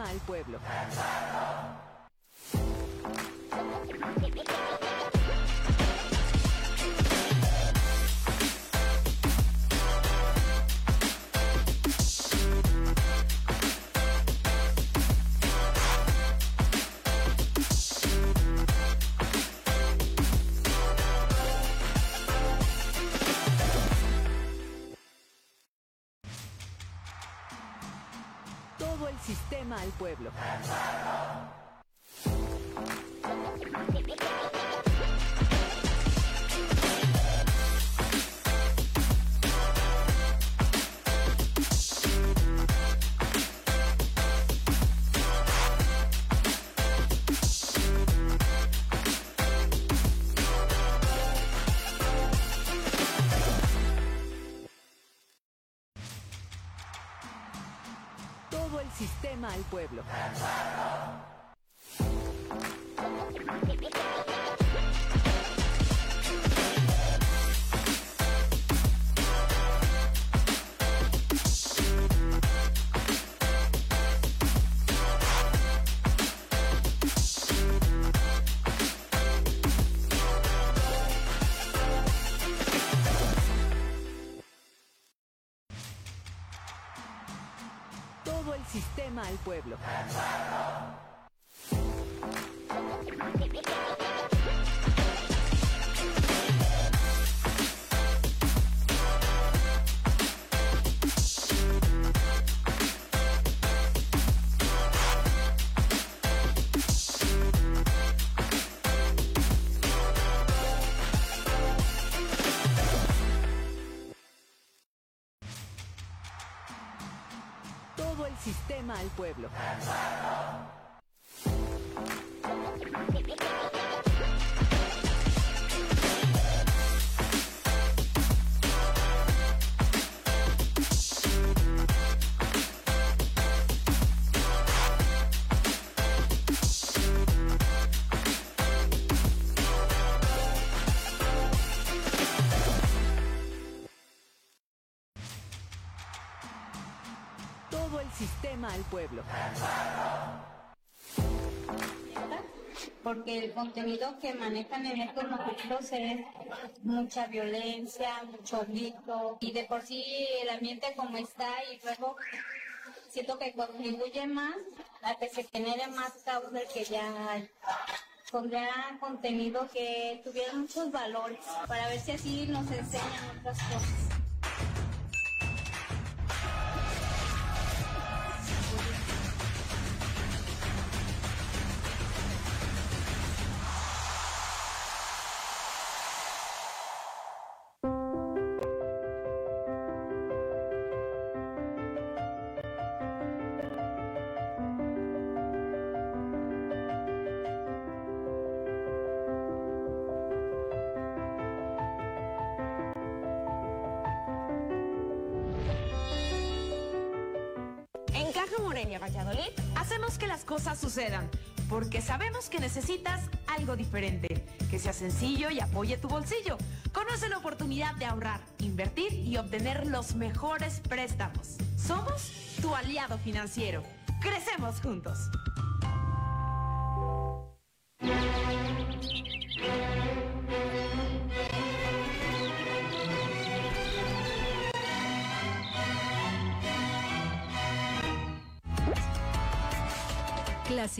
al pueblo. Pueblo. Pueblo. Pueblo. Porque el contenido que manejan en estos noticieros es mucha violencia, mucho grito y de por sí el ambiente como está y luego siento que contribuye más a que se genere más causa que ya hay. Pondría contenido que tuviera muchos valores para ver si así nos enseñan otras cosas. Valladolid hacemos que las cosas sucedan, porque sabemos que necesitas algo diferente, que sea sencillo y apoye tu bolsillo. Conoce la oportunidad de ahorrar, invertir y obtener los mejores préstamos. Somos tu aliado financiero. Crecemos juntos.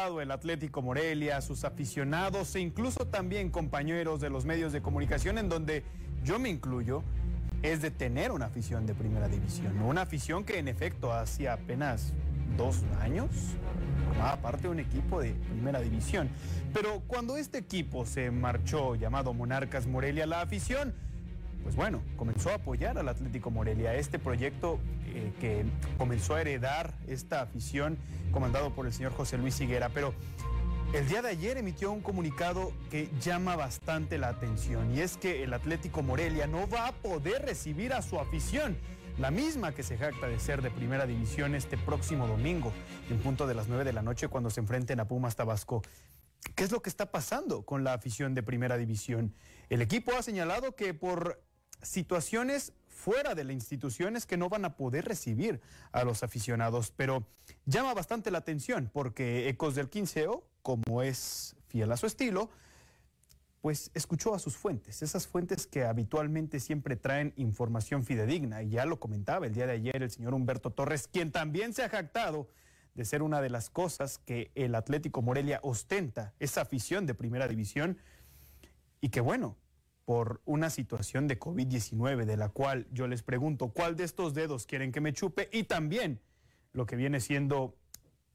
El Atlético Morelia, sus aficionados e incluso también compañeros de los medios de comunicación, en donde yo me incluyo, es de tener una afición de primera división. Una afición que en efecto hace apenas dos años formaba parte de un equipo de primera división. Pero cuando este equipo se marchó llamado Monarcas Morelia, la afición, pues bueno, comenzó a apoyar al Atlético Morelia, este proyecto eh, que comenzó a heredar esta afición comandado por el señor José Luis Higuera. Pero el día de ayer emitió un comunicado que llama bastante la atención y es que el Atlético Morelia no va a poder recibir a su afición la misma que se jacta de ser de primera división este próximo domingo, en punto de las 9 de la noche, cuando se enfrenten a Pumas Tabasco. ¿Qué es lo que está pasando con la afición de primera división? El equipo ha señalado que por situaciones fuera de la institución es que no van a poder recibir a los aficionados, pero llama bastante la atención porque Ecos del Quinceo, como es fiel a su estilo, pues escuchó a sus fuentes, esas fuentes que habitualmente siempre traen información fidedigna. Y ya lo comentaba el día de ayer el señor Humberto Torres, quien también se ha jactado de ser una de las cosas que el Atlético Morelia ostenta, esa afición de primera división. Y que bueno, por una situación de COVID-19, de la cual yo les pregunto cuál de estos dedos quieren que me chupe y también lo que viene siendo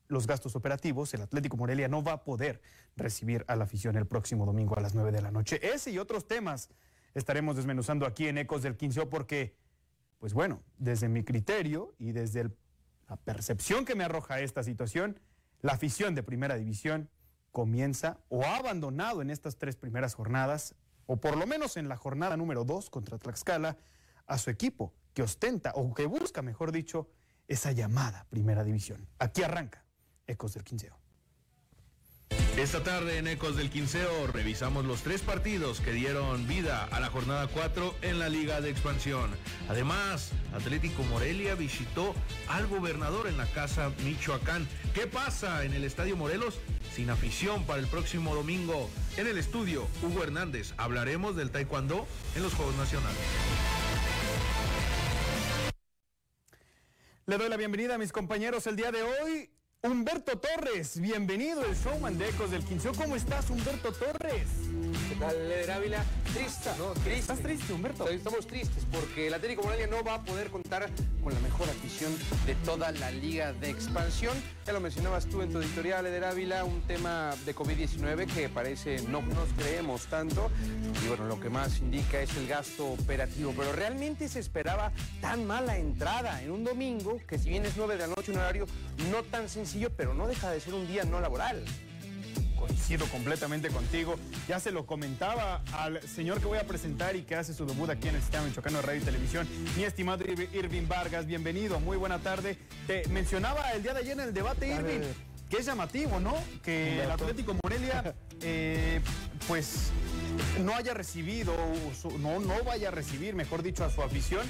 los gastos operativos, el Atlético Morelia no va a poder recibir a la afición el próximo domingo a las 9 de la noche. Ese y otros temas estaremos desmenuzando aquí en Ecos del Quinceo porque, pues bueno, desde mi criterio y desde la percepción que me arroja esta situación, la afición de primera división comienza o ha abandonado en estas tres primeras jornadas, o por lo menos en la jornada número dos contra Tlaxcala, a su equipo que ostenta o que busca, mejor dicho, esa llamada primera división. Aquí arranca Ecos del Quinceo. Esta tarde en Ecos del Quinceo revisamos los tres partidos que dieron vida a la jornada 4 en la Liga de Expansión. Además, Atlético Morelia visitó al gobernador en la casa Michoacán. ¿Qué pasa en el Estadio Morelos? Sin afición para el próximo domingo. En el estudio, Hugo Hernández, hablaremos del taekwondo en los Juegos Nacionales. Le doy la bienvenida a mis compañeros el día de hoy. Humberto Torres, bienvenido, el showman de del Quinceo. ¿Cómo estás, Humberto Torres? ¿Qué tal, Ávila? Triste, ¿no? Triste. ¿Estás triste, Humberto? Estamos tristes porque el Atlético Morelia no va a poder contar con la mejor afición de toda la liga de expansión. Ya lo mencionabas tú en tu editorial, Leder Ávila, un tema de COVID-19 que parece no nos creemos tanto. Y bueno, lo que más indica es el gasto operativo. Pero realmente se esperaba tan mala entrada en un domingo que si bien es 9 de la noche, un horario no tan sencillo, pero no deja de ser un día no laboral coincido completamente contigo. Ya se lo comentaba al señor que voy a presentar y que hace su debut aquí en el sistema michoacano de radio y televisión, mi estimado Irving Vargas. Bienvenido, muy buena tarde. Te mencionaba el día de ayer en el debate, Irving, que es llamativo, ¿no? Que el Atlético Morelia, eh, pues, no haya recibido, no, no vaya a recibir, mejor dicho, a su afición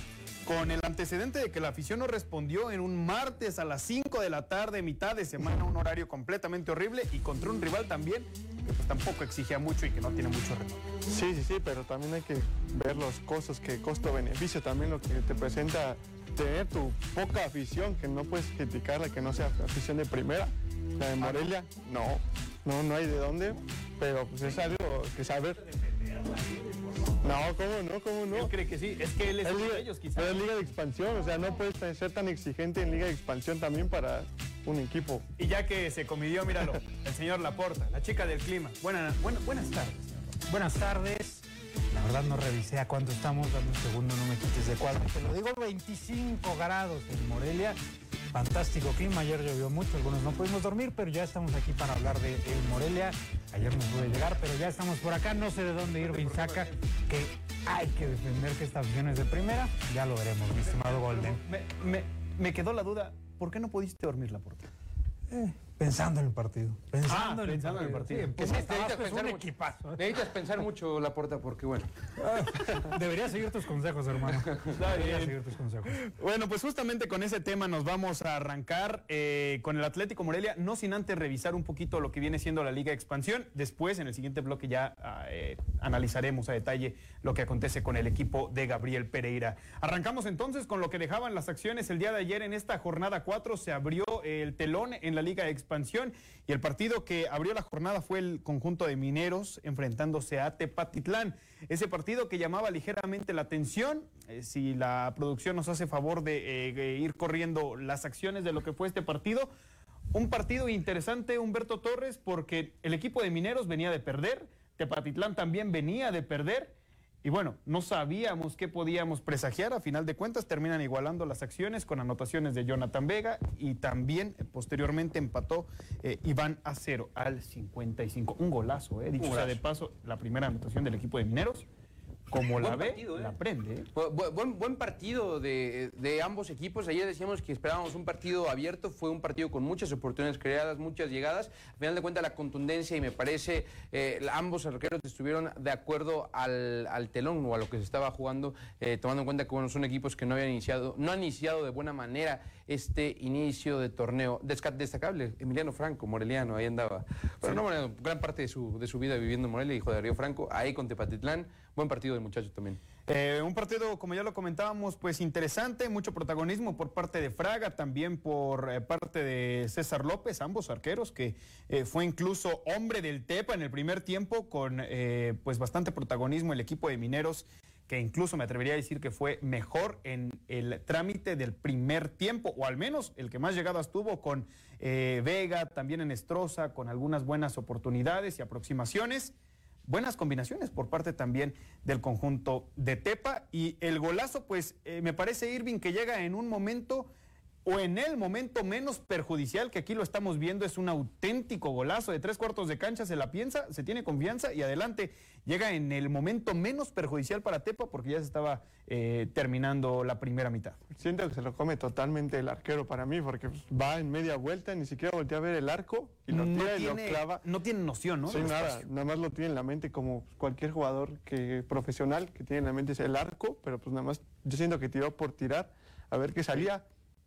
con el antecedente de que la afición no respondió en un martes a las 5 de la tarde, mitad de semana, un horario completamente horrible y contra un rival también que pues tampoco exigía mucho y que no tiene mucho retorno. Sí, sí, sí, pero también hay que ver los costos, que costo-beneficio también lo que te presenta tener tu poca afición, que no puedes criticarla, que no sea afición de primera. La de Morelia, no, no, no hay de dónde, pero pues es algo que saber. No, ¿cómo no? ¿Cómo no? Él cree que sí, es que él es, uno de ellos quizás. Pero es liga de expansión, o sea, no puedes ser tan exigente en liga de expansión también para un equipo. Y ya que se comidió, míralo, el señor Laporta, la chica del clima. Buena, buena, buenas tardes. Buenas tardes. La verdad no revisé a cuánto estamos, dame un segundo, no me quites de cuadro. Te lo digo, 25 grados en Morelia. Fantástico clima, ayer llovió mucho, algunos no pudimos dormir, pero ya estamos aquí para hablar de el Morelia. Ayer no pude llegar, pero ya estamos por acá, no sé de dónde ir, saca que hay que defender que esta afición es de primera, ya lo veremos, mi estimado Golden. Me, me, me quedó la duda, ¿por qué no pudiste dormir la puerta? Eh, pensando en el partido. Pensando, Ah, en, pensando en el el partido. partido. Sí, Que necesitas pensar un mucho. equipazo. ¿eh? Necesitas pensar mucho la puerta porque bueno. Deberías seguir tus consejos, hermano. Deberías seguir tus consejos. Bueno, pues justamente con ese tema nos vamos a arrancar eh, con el Atlético Morelia, no sin antes revisar un poquito lo que viene siendo la Liga de Expansión. Después, en el siguiente bloque, ya ah, eh, analizaremos a detalle lo que acontece con el equipo de Gabriel Pereira. Arrancamos entonces con lo que dejaban las acciones el día de ayer. En esta jornada 4 se abrió el telón en la Liga de Expansión Y el partido que abrió la jornada fue el conjunto de mineros enfrentándose a Tepatitlán. Ese partido que llamaba ligeramente la atención, eh, si la producción nos hace favor de eh, ir corriendo las acciones de lo que fue este partido. Un partido interesante, Humberto Torres, porque el equipo de mineros venía de perder, Tepatitlán también venía de perder y bueno, no sabíamos qué podíamos presagiar. A final de cuentas, terminan igualando las acciones con anotaciones de Jonathan Vega y también eh, posteriormente empató eh, Iván Acero al 55. Un golazo, eh, dicho sea de paso, la primera anotación del equipo de Mineros como la ve, partido, ¿eh? la prende. ¿eh? Bu- Buen, buen partido de, de ambos equipos. Ayer decíamos que esperábamos un partido abierto. Fue un partido con muchas oportunidades creadas, muchas llegadas. Al final de cuentas, la contundencia y me parece eh, ambos arqueros estuvieron de acuerdo al, al telón o a lo que se estaba jugando, eh, tomando en cuenta que bueno, son equipos que no habían iniciado, no han iniciado de buena manera este inicio de torneo. Desca- destacable, Emiliano Franco, Moreliano, ahí andaba. Pero no, bueno, gran parte de su, de su vida viviendo en Morelia, hijo de Río Franco, ahí con Tepatitlán. Buen partido del muchacho también. Eh, un partido, como ya lo comentábamos, pues interesante, mucho protagonismo por parte de Fraga, también por eh, parte de César López, ambos arqueros, que eh, fue incluso hombre del Tepa en el primer tiempo, con pues bastante protagonismo el equipo de Mineros, que incluso me atrevería a decir que fue mejor en el trámite del primer tiempo, o al menos el que más llegadas tuvo con Vega, también en Estroza, con algunas buenas oportunidades y aproximaciones buenas combinaciones por parte también del conjunto de Tepa. Y el golazo, pues eh, me parece Irving que llega en un momento o en el momento menos perjudicial, que aquí lo estamos viendo, es un auténtico golazo de tres cuartos de cancha, se la piensa, se tiene confianza y adelante llega en el momento menos perjudicial para Tepa porque ya se estaba eh, terminando la primera mitad. Siento que se lo come totalmente el arquero para mí, porque va en media vuelta, ni siquiera voltea a ver el arco y lo no, tira y lo tiene, clava. no tiene noción, ¿no? Sí, nada, nada más lo tiene en la mente como cualquier jugador que profesional que tiene en la mente es el arco, pero pues nada más yo siento que tiró por tirar a ver qué salía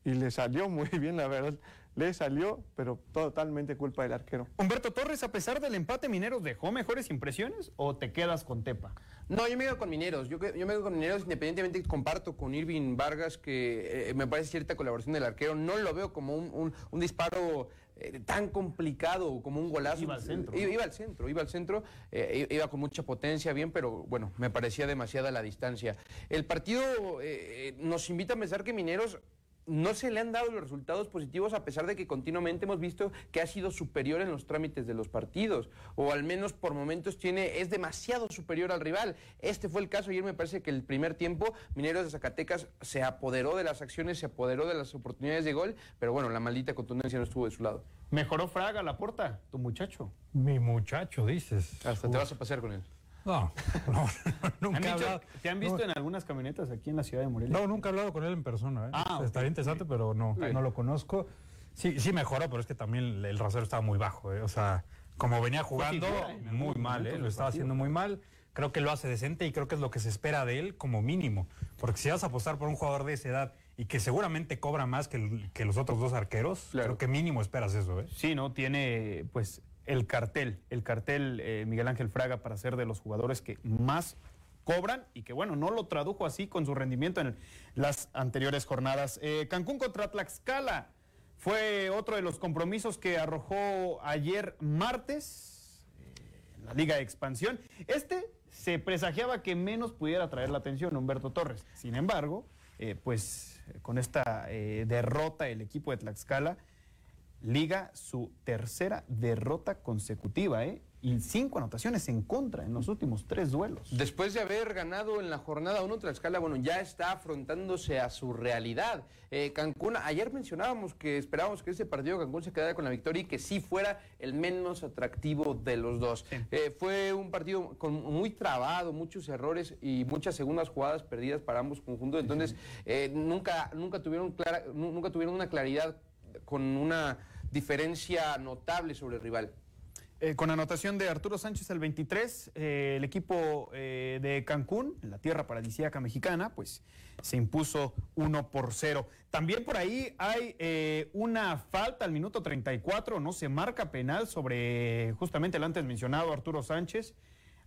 y le salió muy bien, la verdad. Le salió, pero totalmente culpa del arquero. Humberto Torres, a pesar del empate, Mineros dejó mejores impresiones o te quedas con Tepa? No, yo me quedo con Mineros. Yo, yo me quedo con Mineros independientemente comparto con Irving Vargas que eh, me parece cierta colaboración del arquero. No lo veo como un, un- un disparo eh, tan complicado como un golazo. Iba al centro, Iba, ¿no? iba al centro, iba al centro. eh, i- iba con mucha potencia, bien, pero bueno, me parecía demasiada la distancia. El partido nos invita a pensar que Mineros no se le han dado los resultados positivos a pesar de que continuamente hemos visto que ha sido superior en los trámites de los partidos o al menos por momentos tiene es demasiado superior al rival. Este fue el caso ayer me parece que el primer tiempo Mineros de Zacatecas se apoderó de las acciones, se apoderó de las oportunidades de gol, pero bueno, la maldita contundencia no estuvo de su lado. Mejoró Fraga la porta, tu muchacho. Mi muchacho, dices. Hasta te vas a pasear con él. No, no, ¿Han nunca he dicho- hablado. ¿Te han visto no, en algunas camionetas aquí en la ciudad de Morelia? No, nunca he hablado con él en persona. ¿eh? Ah. Estaría interesante, pero no, no lo conozco. Sí, sí mejoró, pero es que también el rasero estaba muy bajo. ¿eh? O sea, como venía jugando, figura en muy mal, ¿eh? lo estaba haciendo muy mal. Creo que lo hace decente y creo que es lo que se espera de él como mínimo. Porque si vas a apostar por un jugador de esa edad y que seguramente cobra más que, los otros dos arqueros, Claro. creo que mínimo esperas eso. ¿eh? Sí, ¿no? Tiene pues el cartel, el cartel eh, Miguel Ángel Fraga para ser de los jugadores que más cobran y que bueno, no lo tradujo así con su rendimiento en las anteriores jornadas. Eh, Cancún contra Tlaxcala fue otro de los compromisos que arrojó ayer martes eh, en la Liga de Expansión. Este se presagiaba que menos pudiera traer la atención Humberto Torres. Sin embargo, pues con esta derrota el equipo de Tlaxcala liga su tercera derrota consecutiva, ¿eh? Y cinco anotaciones en contra en los últimos tres duelos. Después de haber ganado en la jornada 1 Tlaxcala, bueno, ya está afrontándose a su realidad. Eh, Cancún, ayer mencionábamos que esperábamos que ese partido Cancún se quedara con la victoria y que sí fuera el menos atractivo de los dos. Eh, fue un partido con muy trabado, muchos errores y muchas segundas jugadas perdidas para ambos conjuntos. Entonces, eh, nunca, nunca, tuvieron clara, nunca tuvieron una claridad con una diferencia notable sobre el rival. Eh, con anotación de Arturo Sánchez al 23, eh, el equipo eh, de Cancún, en la tierra paradisíaca mexicana, pues se impuso 1 por 0. También por ahí hay una falta al minuto 34, no se marca penal sobre justamente el antes mencionado Arturo Sánchez.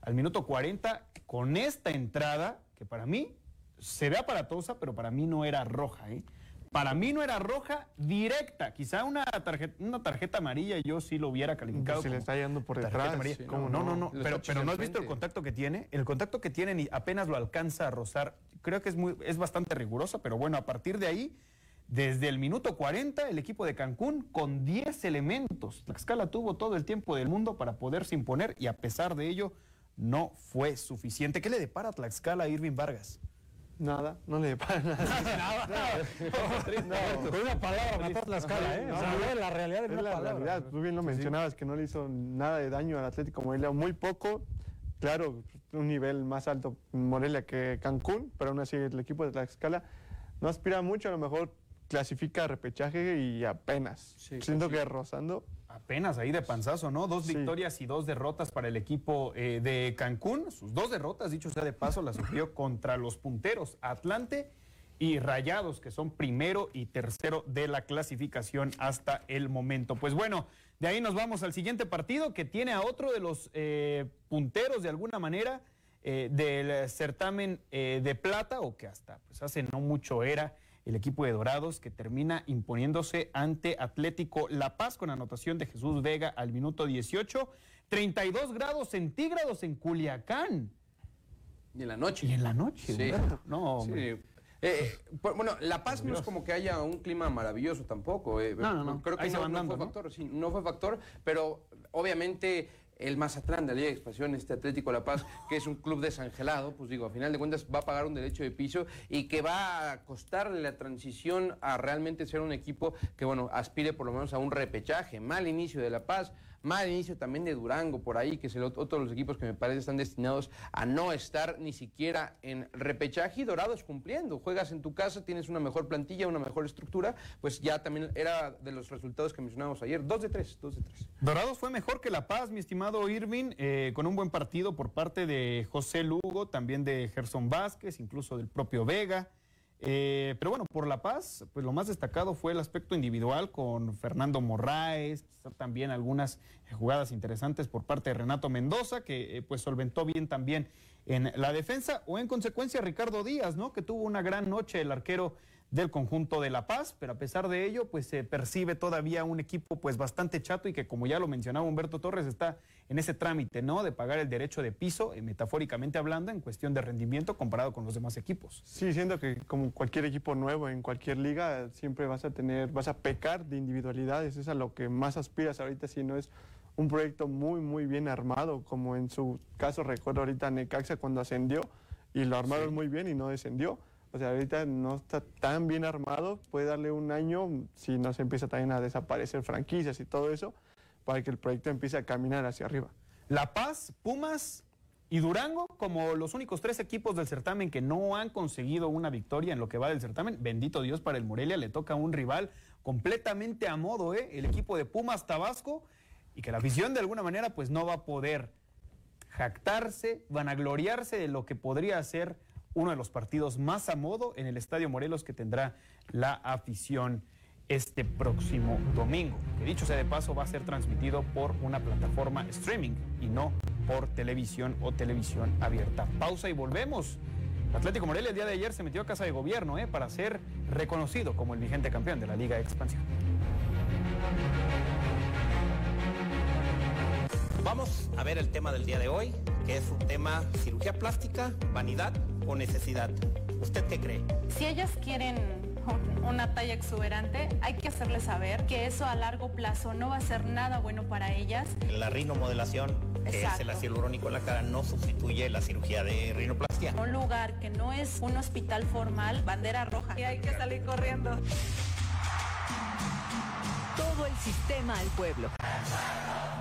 Al minuto 40, con esta entrada, que para mí se ve aparatosa, pero para mí no era roja, ¿eh? Para mí no era roja directa, quizá una tarjeta, una tarjeta amarilla yo sí lo hubiera calificado. Pues si le está yendo por detrás, sí, no, ¿cómo no, no, no? pero, no has visto el contacto que tiene. El contacto que tiene ni apenas lo alcanza a rozar. Creo que es muy, es bastante rigurosa, pero bueno, a partir de ahí, desde el minuto 40, el equipo de Cancún con 10 elementos. Tlaxcala tuvo todo el tiempo del mundo para poderse imponer y a pesar de ello no fue suficiente. ¿Qué le depara a Tlaxcala a Irving Vargas? Nada, no le para nada. Con una palabra mató Tlaxcala, ¿eh? O sea, No, la realidad Es en una la palabra. realidad, tú bien lo mencionabas, que no le hizo nada de daño al Atlético Morelia, muy poco, claro, un nivel más alto Morelia que Cancún, pero aún así el equipo de Tlaxcala no aspira mucho, a lo mejor clasifica a repechaje y apenas. Sí, Siento sí. que rozando, Apenas ahí de panzazo, ¿no? Dos Sí. victorias y dos derrotas para el equipo eh, de Cancún. Sus dos derrotas, dicho sea de paso, las sufrió contra los punteros Atlante y Rayados, que son primero y tercero de la clasificación hasta el momento. Pues bueno, de ahí nos vamos al siguiente partido que tiene a otro de los eh, punteros de alguna manera eh, del certamen de plata, o que hasta pues, hace no mucho era el equipo de Dorados, que termina imponiéndose ante Atlético La Paz con anotación de Jesús Vega al minuto 18. 32 grados centígrados en Culiacán. Y en la noche. Y en la noche, Sí. No, Sí. Eh, pues, bueno, La Paz no es como que haya un clima maravilloso tampoco. eh. No, no, no. Creo que Ahí no, no fue factor, sí, no fue factor, pero obviamente el Mazatlán de la Liga de Expansión, este Atlético La Paz, que es un club desangelado, pues digo, a final de cuentas va a pagar un derecho de piso y que va a costarle la transición a realmente ser un equipo que, bueno, aspire por lo menos a un repechaje. Mal inicio de La Paz, mal inicio también de Durango por ahí, que es el ot- otro de los equipos que me parece están destinados a no estar ni siquiera en repechaje y Dorados cumpliendo. Juegas en tu casa, tienes una mejor plantilla, una mejor estructura, pues ya también era de los resultados que mencionábamos ayer. Dos de tres, dos de tres. Dorados fue mejor que La Paz, mi estimado Irving, eh, con un buen partido por parte de José Lugo, también de Gerson Vázquez, incluso del propio Vega. Eh, pero bueno, por La Paz, pues lo más destacado fue el aspecto individual con Fernando Morraes, también algunas jugadas interesantes por parte de Renato Mendoza, que eh, pues solventó bien también en la defensa, o en consecuencia Ricardo Díaz, ¿no? Que tuvo una gran noche el arquero del conjunto de La Paz, pero a pesar de ello, pues se percibe todavía un equipo pues bastante chato y que como ya lo mencionaba Humberto Torres, está en ese trámite, ¿no? De pagar el derecho de piso, eh, metafóricamente hablando, en cuestión de rendimiento comparado con los demás equipos. sí, siento que como cualquier equipo nuevo en cualquier liga, siempre vas a tener, vas a pecar de individualidades, es a lo que más aspiras ahorita, si no es un proyecto muy, muy bien armado, como en su caso recuerdo ahorita Necaxa cuando ascendió y lo armaron muy bien y no descendió. O sea, ahorita no está tan bien armado, puede darle un año si no se empieza también a desaparecer franquicias y todo eso, para que el proyecto empiece a caminar hacia arriba. La Paz, Pumas y Durango como los únicos tres equipos del certamen que no han conseguido una victoria en lo que va del certamen. Bendito Dios para el Morelia, le toca a un rival completamente a modo, ¿eh? el equipo de Pumas Tabasco, y que la afición de alguna manera pues no va a poder jactarse, vanagloriarse de lo que podría ser uno de los partidos más a modo en el Estadio Morelos que tendrá la afición este próximo domingo. Que dicho sea de paso, va a ser transmitido por una plataforma streaming y no por televisión o televisión abierta. Pausa y volvemos. El Atlético Morelia el día de ayer se metió a casa de gobierno ¿eh? para ser reconocido como el vigente campeón de la Liga de Expansión. Vamos a ver el tema del día de hoy, que es un tema cirugía plástica, vanidad o necesidad. ¿Usted qué cree? Si ellas quieren una talla exuberante, hay que hacerles saber que eso a largo plazo no va a ser nada bueno para ellas. La rinomodelación, que es el ácido hialurónico en la cara, no sustituye la cirugía de rinoplastia. Un lugar que no es un hospital formal, bandera roja. Y hay que salir corriendo. Todo el sistema al pueblo. El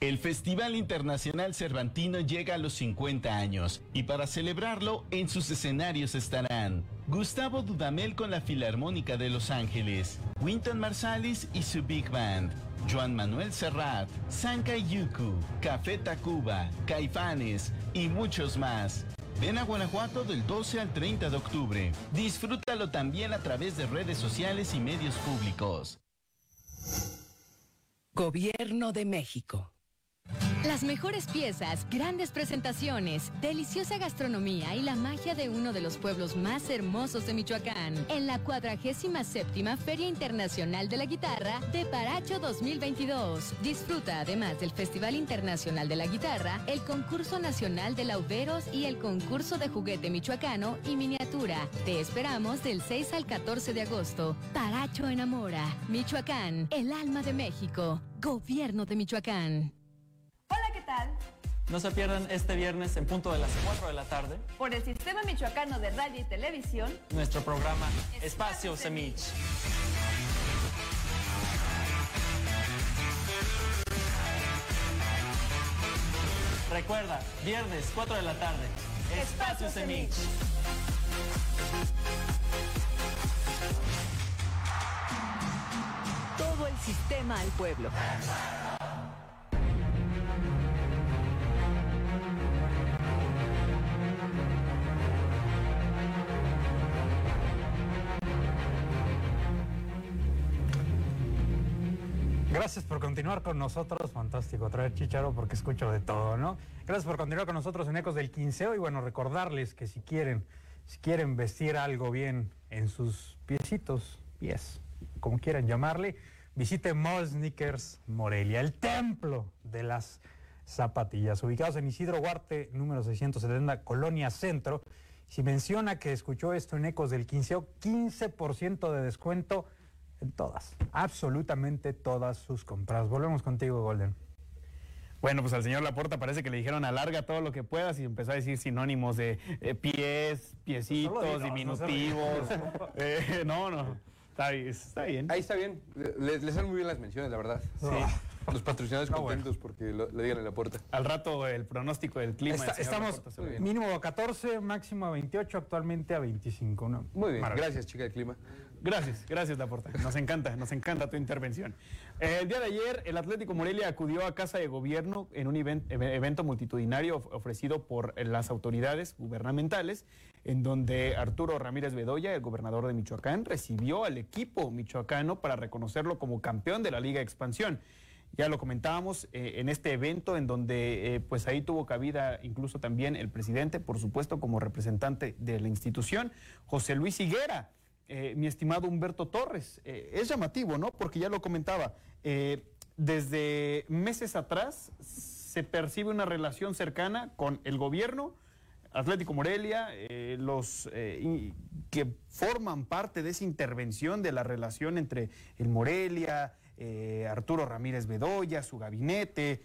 Festival Internacional Cervantino llega a los 50 años y para celebrarlo en sus escenarios estarán Gustavo Dudamel con la Filarmónica de Los Ángeles, Winton Marsalis y su Big Band, Joan Manuel Serrat, Sanka Yuku, Café Tacuba, Caifanes y muchos más. Ven a Guanajuato del 12 al 30 de octubre. Disfrútalo también a través de redes sociales y medios públicos. Gobierno de México. Las mejores piezas, grandes presentaciones, deliciosa gastronomía y la magia de uno de los pueblos más hermosos de Michoacán. En la 47 Feria Internacional de la Guitarra de Paracho 2022. Disfruta además del Festival Internacional de la Guitarra, el Concurso Nacional de Lauderos y el Concurso de Juguete Michoacano y Miniatura. Te esperamos del 6 al 14 de agosto. Paracho enamora. Michoacán, el alma de México. Gobierno de Michoacán. No se pierdan este viernes en punto de las 4 de la tarde Por el Sistema Michoacano de Radio y Televisión, nuestro programa Espacio Semich. Recuerda, viernes 4 de la tarde, Espacio Semich. Todo el sistema al pueblo. Gracias por continuar con nosotros. Fantástico traer chicharo porque escucho de todo, ¿no? Gracias por continuar con nosotros en Ecos del Quinceo y bueno, recordarles que si quieren, si quieren vestir algo bien en sus piecitos, pies, como quieran llamarle, visite Mall Sneakers Morelia, el templo de las zapatillas, ubicados en Isidro Huarte, número 670, Colonia Centro. Si menciona que escuchó esto en Ecos del Quinceo, 15% de descuento en todas, absolutamente todas sus compras. Volvemos contigo, Golden. Bueno, pues al señor Laporta parece que le dijeron alarga todo lo que puedas y empezó a decir sinónimos de eh, pies, piecitos, digas, no diminutivos. Eh, no, no. Está bien, está bien. Ahí está bien. Le, le salen muy bien las menciones, la verdad. Sí. Los patrocinadores contentos porque lo- le digan en la puerta. Al rato el pronóstico del clima. Está- estamos mínimo a 14, máximo a 28, actualmente a 25. ¿no? Muy bien, Maravilla. gracias, chica del clima. Gracias, gracias Laporta. Nos encanta, nos encanta tu intervención. Eh, el día de ayer, el Atlético Morelia acudió a Casa de Gobierno en un even- eve- evento multitudinario of- ofrecido por las autoridades gubernamentales, en donde Arturo Ramírez Bedoya, el gobernador de Michoacán, recibió al equipo michoacano para reconocerlo como campeón de la Liga Expansión. Ya lo comentábamos eh, en este evento en donde eh, pues ahí tuvo cabida incluso también el presidente, por supuesto como representante de la institución, José Luis Higuera, eh, mi estimado Humberto Torres. Eh, es llamativo, ¿no? Porque ya lo comentaba, eh, desde meses atrás se percibe una relación cercana con el gobierno, Atlético Morelia, los que forman parte de esa intervención de la relación entre el Morelia, Arturo Ramírez Bedoya, su gabinete.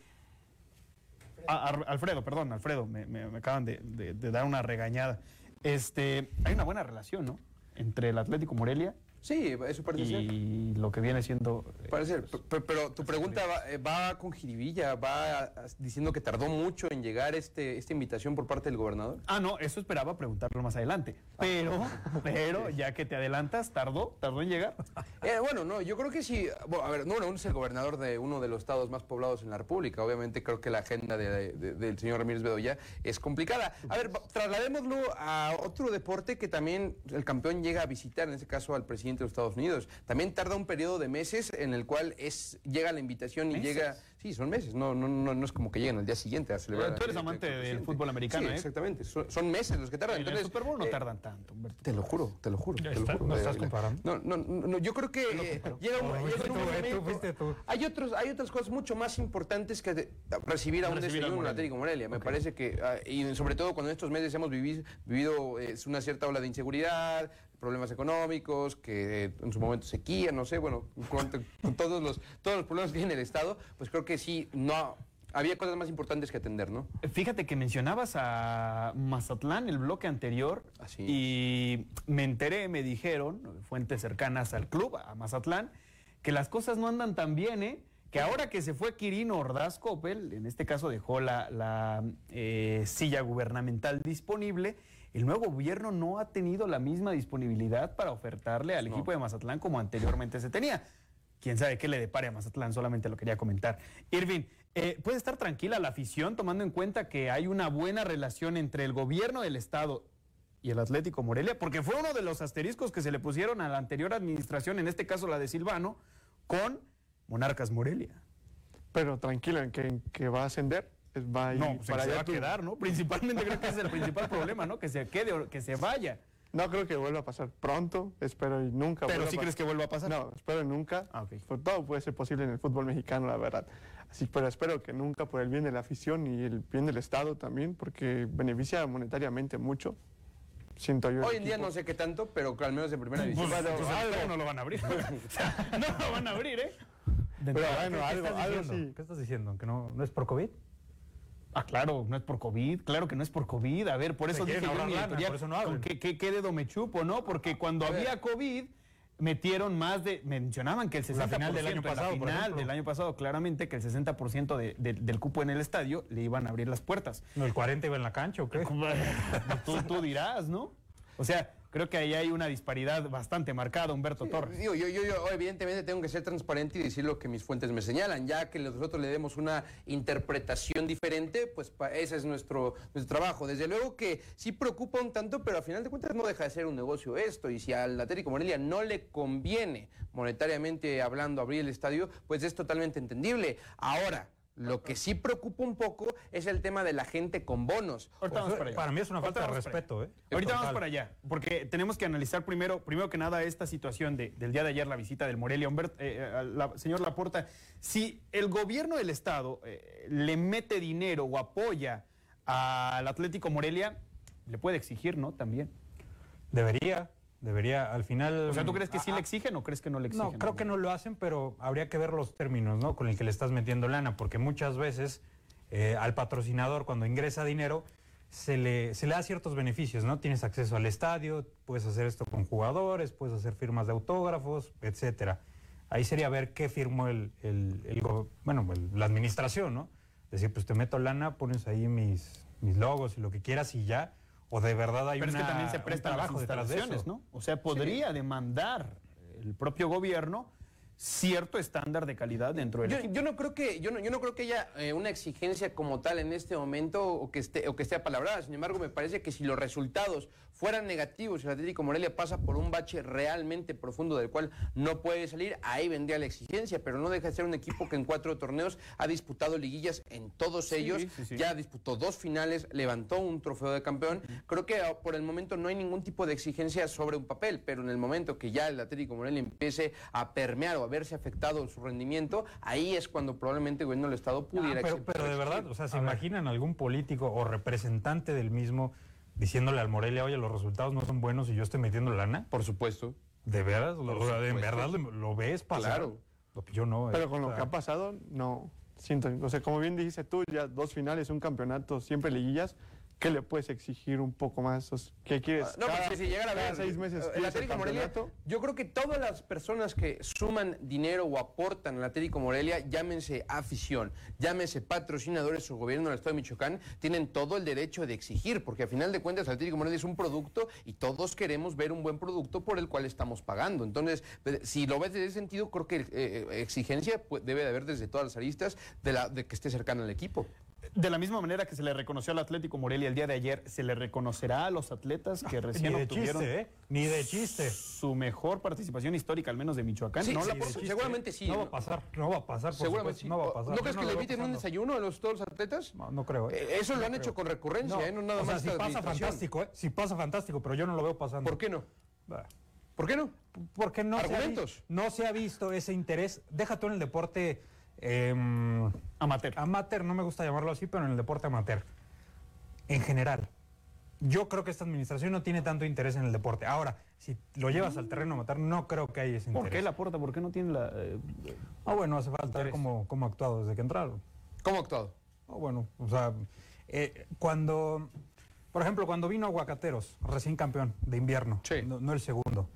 Ah, Alfredo, perdón, Alfredo, me, acaban de, de- de dar una regañada. Este, hay una buena relación, ¿no? Entre el Atlético Morelia Sí, eso parece ser. y lo que viene siendo. eh, Parece ser. P- p- Pero tu pregunta va, eh, va con jiribilla, va diciendo que tardó mucho en llegar este, esta invitación por parte del gobernador. Ah, no, eso esperaba preguntarlo más adelante. Pero, pero, ya que te adelantas, tardó, tardó en llegar. Eh, bueno, no, yo creo que sí. Bueno, a ver, número uno es el gobernador de uno de los estados más poblados en la República. Obviamente creo que la agenda de- de- del señor Ramírez Bedoya es complicada. A ver, trasladémoslo a otro deporte que también el campeón llega a visitar, en este caso al presidente de los Estados Unidos. También tarda un periodo de meses en el cual es llega la invitación y ¿Meses? llega... Sí, son meses, no, no, no, no es como que lleguen al día siguiente a celebrar. Tú eres amante el del presidente. fútbol americano, Sí, ¿eh? exactamente. Son, son meses los que tardan. En el Super Bowl no eh, tardan tanto, Humberto. te lo juro, te lo juro. Te lo juro, no de estás comparando. No, no, no, yo creo que eh, llega un, No, llega fuiste un tú, tú momento- tú. Hay, otros, hay otras cosas mucho más importantes que de- recibir a un desayuno en. Atlético Morelia. Me parece que, ah, y sobre todo cuando en estos meses hemos vivi- vivido eh, una cierta ola de inseguridad, problemas económicos, que eh, en su momento sequía, no sé, bueno, con, con todos, los, todos los problemas que tiene el Estado, pues creo que sí, no... Había cosas más importantes que atender, ¿no? Fíjate que mencionabas a Mazatlán el bloque anterior Así y me enteré, me dijeron, fuentes cercanas al club, a Mazatlán, que las cosas no andan tan bien, ¿eh? Que ahora que se fue Quirino Ordaz Coppel, en este caso dejó la, la, eh, silla gubernamental disponible, el nuevo gobierno no ha tenido la misma disponibilidad para ofertarle al equipo de Mazatlán como anteriormente se tenía. Quién sabe qué le depare a Mazatlán, solamente lo quería comentar. Irving, eh, ¿puede estar tranquila la afición tomando en cuenta que hay una buena relación entre el gobierno del Estado y el Atlético Morelia? Porque fue uno de los asteriscos que se le pusieron a la anterior administración, en este caso la de Silvano, con Monarcas Morelia. pero tranquilo en que, en que va a ascender. Va a No, pues para se allá va a tú- quedar, ¿no? Principalmente creo que ese es el principal problema, ¿no? Que se quede o que se vaya. No creo que vuelva a pasar pronto, espero y nunca. Pero sí a crees que vuelva a pasar. No, espero y nunca. Ah, ok. Por todo puede ser posible en el fútbol mexicano, la verdad. Así, pero espero que nunca por el bien de la afición y el bien del Estado también, porque beneficia monetariamente mucho. Siento yo. Hoy en día no sé qué tanto, pero al menos en primera división. Pues, pues, algo. no lo van a abrir. O sea, no lo van a abrir, ¿eh? Pero bueno, ¿qué- qué algo- estás algo diciendo? sí. ¿Qué estás diciendo? ¿Que no, no es por COVID? Ah, claro, no es por COVID, claro que no es por COVID. A ver, por eso dije yo mi lana, por eso no ¿con abren. qué, qué- qué dedo me chupo, no? Porque cuando había COVID, metieron más de, mencionaban que el 60% La final del año la pasado, por final ejemplo. del año pasado, claramente que el 60% de- de- del cupo en el estadio le iban a abrir las puertas. No, ¿El 40 iba en la cancha o qué? tú, tú dirás, ¿no? O sea, creo que ahí hay una disparidad bastante marcada, Humberto Torres. Digo, yo, yo, yo evidentemente tengo que ser transparente y decir lo que mis fuentes me señalan, ya que nosotros le demos una interpretación diferente, pues ese es nuestro, nuestro trabajo. Desde luego que sí preocupa un tanto, pero a final de cuentas no deja de ser un negocio esto, y si al Atlético Morelia no le conviene, monetariamente hablando, abrir el estadio, pues es totalmente entendible. Ahora, lo que sí preocupa un poco es el tema de la gente con bonos. Ahorita vamos para allá. Para mí es una falta de respeto, ¿eh? Ahorita vamos para allá, porque tenemos que analizar primero, primero que nada, esta situación de- del día de ayer, la visita del Morelia. Humbert- eh, eh, la- señor Laporta, si el gobierno del Estado eh, le mete dinero o apoya al Atlético Morelia, le puede exigir, ¿no? También. Debería, debería, al final... O sea, ¿tú crees que sí le exigen o crees que no le exigen? No, creo que no lo hacen, pero habría que ver los términos, ¿no? Con el que le estás metiendo lana, porque muchas veces eh, al patrocinador cuando ingresa dinero se le, se le da ciertos beneficios, ¿no? Tienes acceso al estadio, puedes hacer esto con jugadores, puedes hacer firmas de autógrafos, etcétera. Ahí sería ver qué firmó el, el- bueno, el- la administración, ¿no? Decir, pues te meto lana, pones ahí mis, mis logos y lo que quieras y ya. O de verdad hay Pero una, es que también se las trabajo detrás de eso. ¿no? O sea, podría demandar el propio gobierno cierto estándar de calidad dentro del Yo, equipo. yo no creo que yo no, yo no creo que haya eh, una exigencia como tal en este momento o que esté o que esté apalabrada. Sin embargo, me parece que si los resultados fueran negativos y el Atlético Morelia pasa por un bache realmente profundo del cual no puede salir, ahí vendría la exigencia, pero no deja de ser un equipo que en cuatro torneos ha disputado liguillas en todos ellos, sí, sí. ya disputó dos finales, levantó un trofeo de campeón. Creo que ah, por el momento no hay ningún tipo de exigencia sobre un papel, pero en el momento que ya el Atlético Morelia empiece a permear o a verse afectado su rendimiento, ahí es cuando probablemente el gobierno del Estado Ah, pudiera pero, exi- pero de verdad, o sea, ¿se imaginan algún político o representante del mismo diciéndole al Morelia, oye, los resultados no son buenos y yo estoy metiendo lana? Por supuesto. ¿De veras? Lo- Por o sea, ¿En verdad lo, ves pasar? Claro. Lo que Yo no. eh, Pero con o lo que ha pasado, no. Siento, o sea, como bien dijiste tú, ya dos finales, un campeonato, siempre liguillas, ¿qué le puedes exigir un poco más? O sea, ¿Qué quieres? Ah, No, Cada- porque si llegara a ver seis meses el quieres Atlético Morelia, yo creo que todas las personas que suman dinero o aportan al Atlético Morelia, llámense afición, llámense patrocinadores o gobierno del Estado de Michoacán, tienen todo el derecho de exigir, porque a final de cuentas el Atlético Morelia es un producto y todos queremos ver un buen producto por el cual estamos pagando. Entonces, pues, si lo ves desde ese sentido, creo que eh, exigencia pues, debe de haber desde todas las aristas de, la, de que esté cercano al equipo. De la misma manera que se le reconoció al Atlético Morelia el día de ayer, se le reconocerá a los atletas que recién Ni de obtuvieron chiste, ¿eh? Ni de chiste. su mejor participación histórica, al menos de Michoacán. Sí, ¿no? sí, La- por- chiste. seguramente sí. No va a pasar, no va a pasar, por Seguramente supuesto, sí. no va a pasar. ¿No crees que le eviten un desayuno a los, todos los atletas? No, no creo, ¿eh? Eh, Eso lo han creo. hecho con recurrencia, ¿eh? No nada o sea, más si pasa fantástico, ¿eh? Si pasa fantástico, pero yo no lo veo pasando. ¿Por qué no? Bah. ¿Por qué no? Porque no se, ha, no se ha visto ese interés. Deja tú en el deporte em, Amateur. amateur, no me gusta llamarlo así, pero en el deporte amateur. En general. Yo creo que esta administración no tiene tanto interés en el deporte. Ahora, si lo llevas al terreno amateur, no creo que haya ese ¿Por interés. qué la porta? ¿Por qué no tiene la...? eh, Ah, bueno, hace falta ver cómo, cómo ha actuado desde que entraron. ¿Cómo ha actuado? Ah, bueno, o sea, eh, cuando, por ejemplo, cuando vino Aguacateros, recién campeón de invierno, Sí. no, no el segundo.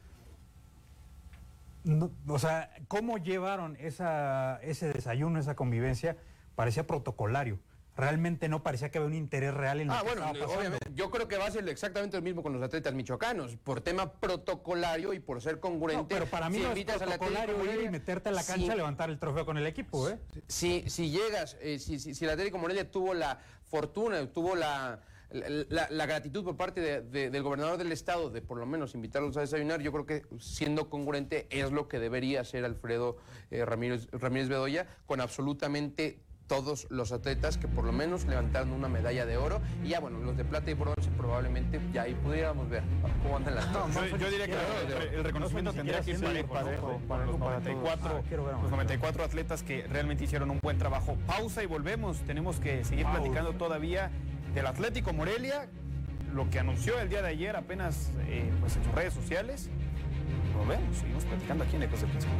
No, o sea, cómo llevaron esa, ese desayuno, esa convivencia, parecía protocolario. Realmente no parecía que había un interés real en lo Ah, que bueno, estaba pasando. obviamente. Yo creo que va a ser exactamente lo mismo con los atletas michoacanos, por tema protocolario y por ser congruente. No, pero para mí Si no es protocolario ir y meterte a la si- cancha a levantar el trofeo con el equipo, ¿eh? Si, si llegas, eh, si, si, si el Atlético Morelia tuvo la fortuna, tuvo la, la, la gratitud por parte de- de- del gobernador del estado de por lo menos invitarlos a desayunar, yo creo que siendo congruente es lo que debería hacer Alfredo eh, Ramírez, Ramírez Bedoya con absolutamente todos los atletas que por lo menos levantaron una medalla de oro y ya bueno, los de plata y bronce probablemente ya ahí pudiéramos ver cómo andan las cosas. Yo, yo diría que el, el reconocimiento No, tendría que ir siquiera parejo, ¿no? parejo, los para todos. 94, Ah, los 94 atletas que realmente hicieron un buen trabajo. Pausa y volvemos. Tenemos que seguir Pausa. platicando todavía del Atlético Morelia, lo que anunció el día de ayer apenas eh, pues en sus redes sociales. Volvemos, seguimos platicando aquí en Ecos del Principio.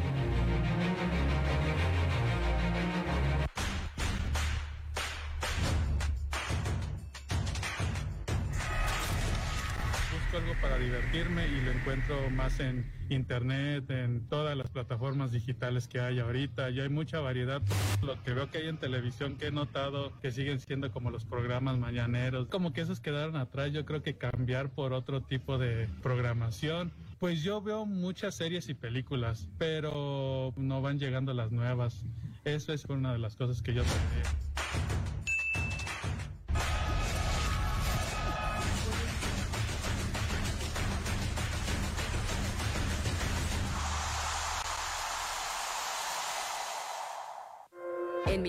Algo para divertirme y lo encuentro más en internet, en todas las plataformas digitales que hay ahorita. Y hay mucha variedad. Lo que veo que hay en televisión que he notado que siguen siendo como los programas mañaneros. Como que esos quedaron atrás. Yo creo que cambiar por otro tipo de programación. Pues yo veo muchas series y películas, pero no van llegando las nuevas. Eso es una de las cosas que yo tendría.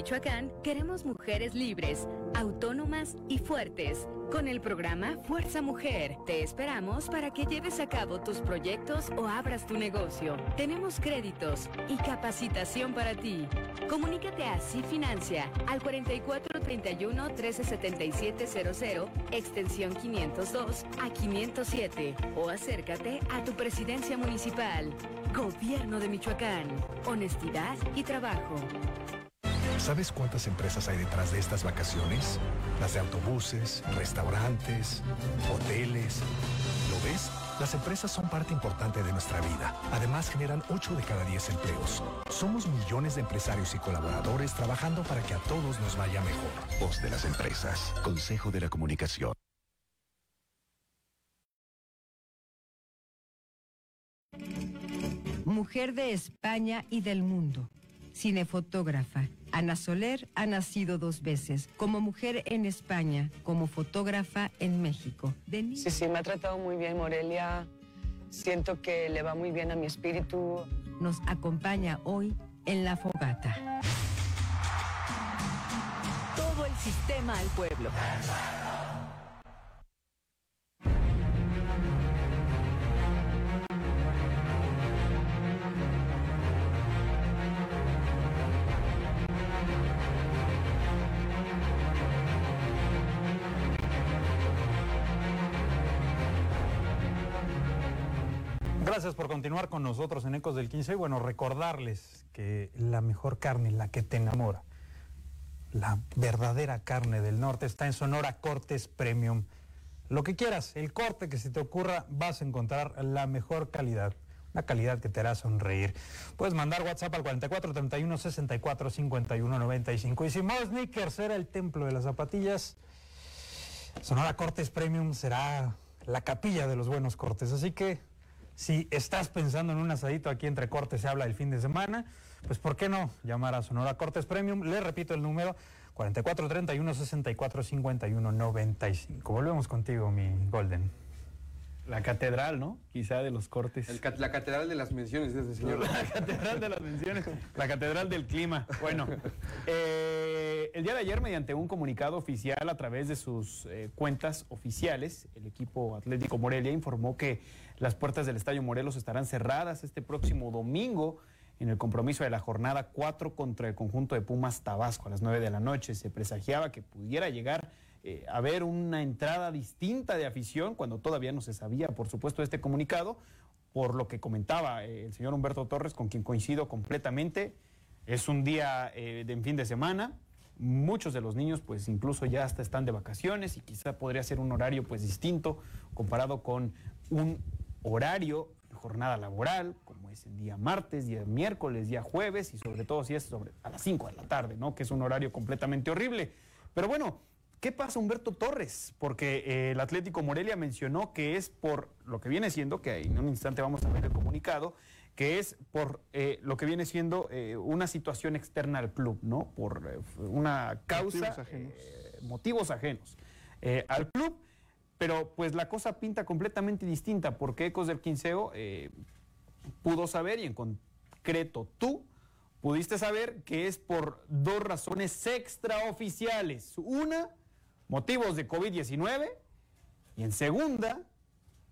Michoacán queremos mujeres libres, autónomas y fuertes. Con el programa Fuerza Mujer, te esperamos para que lleves a cabo tus proyectos o abras tu negocio. Tenemos créditos y capacitación para ti. Comunícate a Financia al 4431 137700, extensión 502 a 507 o acércate a tu presidencia municipal. Gobierno de Michoacán. Honestidad y trabajo. ¿Sabes cuántas empresas hay detrás de estas vacaciones? Las de autobuses, restaurantes, hoteles. ¿Lo ves? Las empresas son parte importante de nuestra vida. Además, generan 8 de cada 10 empleos. Somos millones de empresarios y colaboradores trabajando para que a todos nos vaya mejor. Voz de las empresas. Consejo de la Comunicación. Mujer de España y del mundo. Cinefotógrafa. Ana Soler ha nacido dos veces, como mujer en España, como fotógrafa en México. Sí, sí, me ha tratado muy bien Morelia. Siento que le va muy bien a mi espíritu. Nos acompaña hoy en La Fogata. Todo el sistema al pueblo. Gracias por continuar con nosotros en Ecos del 15 y bueno, recordarles que la mejor carne, la que te enamora, la verdadera carne del norte está en Sonora Cortes Premium. Lo que quieras, el corte que se te ocurra, vas a encontrar la mejor calidad. Una calidad que te hará sonreír. Puedes mandar WhatsApp al 44 31 64 51 95. Y si Mo Sneakers era el templo de las zapatillas, Sonora Cortes Premium será la capilla de los buenos cortes. Así que si estás pensando en un asadito aquí entre cortes se habla el fin de semana, pues ¿por qué no llamar a Sonora Cortes Premium? Le repito el número 44 31 64 51 95. Volvemos contigo, mi Golden. La catedral, ¿no? Quizá de los cortes. El cat- la catedral de las menciones de ese señor. La catedral de las menciones, la catedral del clima. Bueno, eh, el día de ayer, mediante un comunicado oficial a través de sus eh, cuentas oficiales, el equipo Atlético Morelia informó que las puertas del Estadio Morelos estarán cerradas este próximo domingo en el compromiso de la jornada 4 contra el conjunto de Pumas Tabasco a las 9 de la noche. Se presagiaba que pudiera llegar eh, a haber una entrada distinta de afición cuando todavía no se sabía, por supuesto, este comunicado, por lo que comentaba eh, el señor Humberto Torres, con quien coincido completamente. Es un día eh, de fin de semana. Muchos de los niños, pues incluso ya hasta están de vacaciones y quizá podría ser un horario, pues distinto comparado con un horario de jornada laboral, como es el día martes, día miércoles, día jueves y sobre todo si es sobre a las 5 de la tarde, ¿no? Que es un horario completamente horrible. Pero bueno, ¿qué pasa Humberto Torres? Porque eh, el Atlético Morelia mencionó que es por lo que viene siendo, que en un instante vamos a ver el comunicado, que es por eh, lo que viene siendo eh, una situación externa al club, ¿no? Por eh, una causa, Motivos ajenos. motivos ajenos. al club. Pero pues la cosa pinta completamente distinta porque Ecos del Quinceo eh, pudo saber y en concreto tú pudiste saber que es por dos razones extraoficiales. Una, motivos de COVID-19 y en segunda,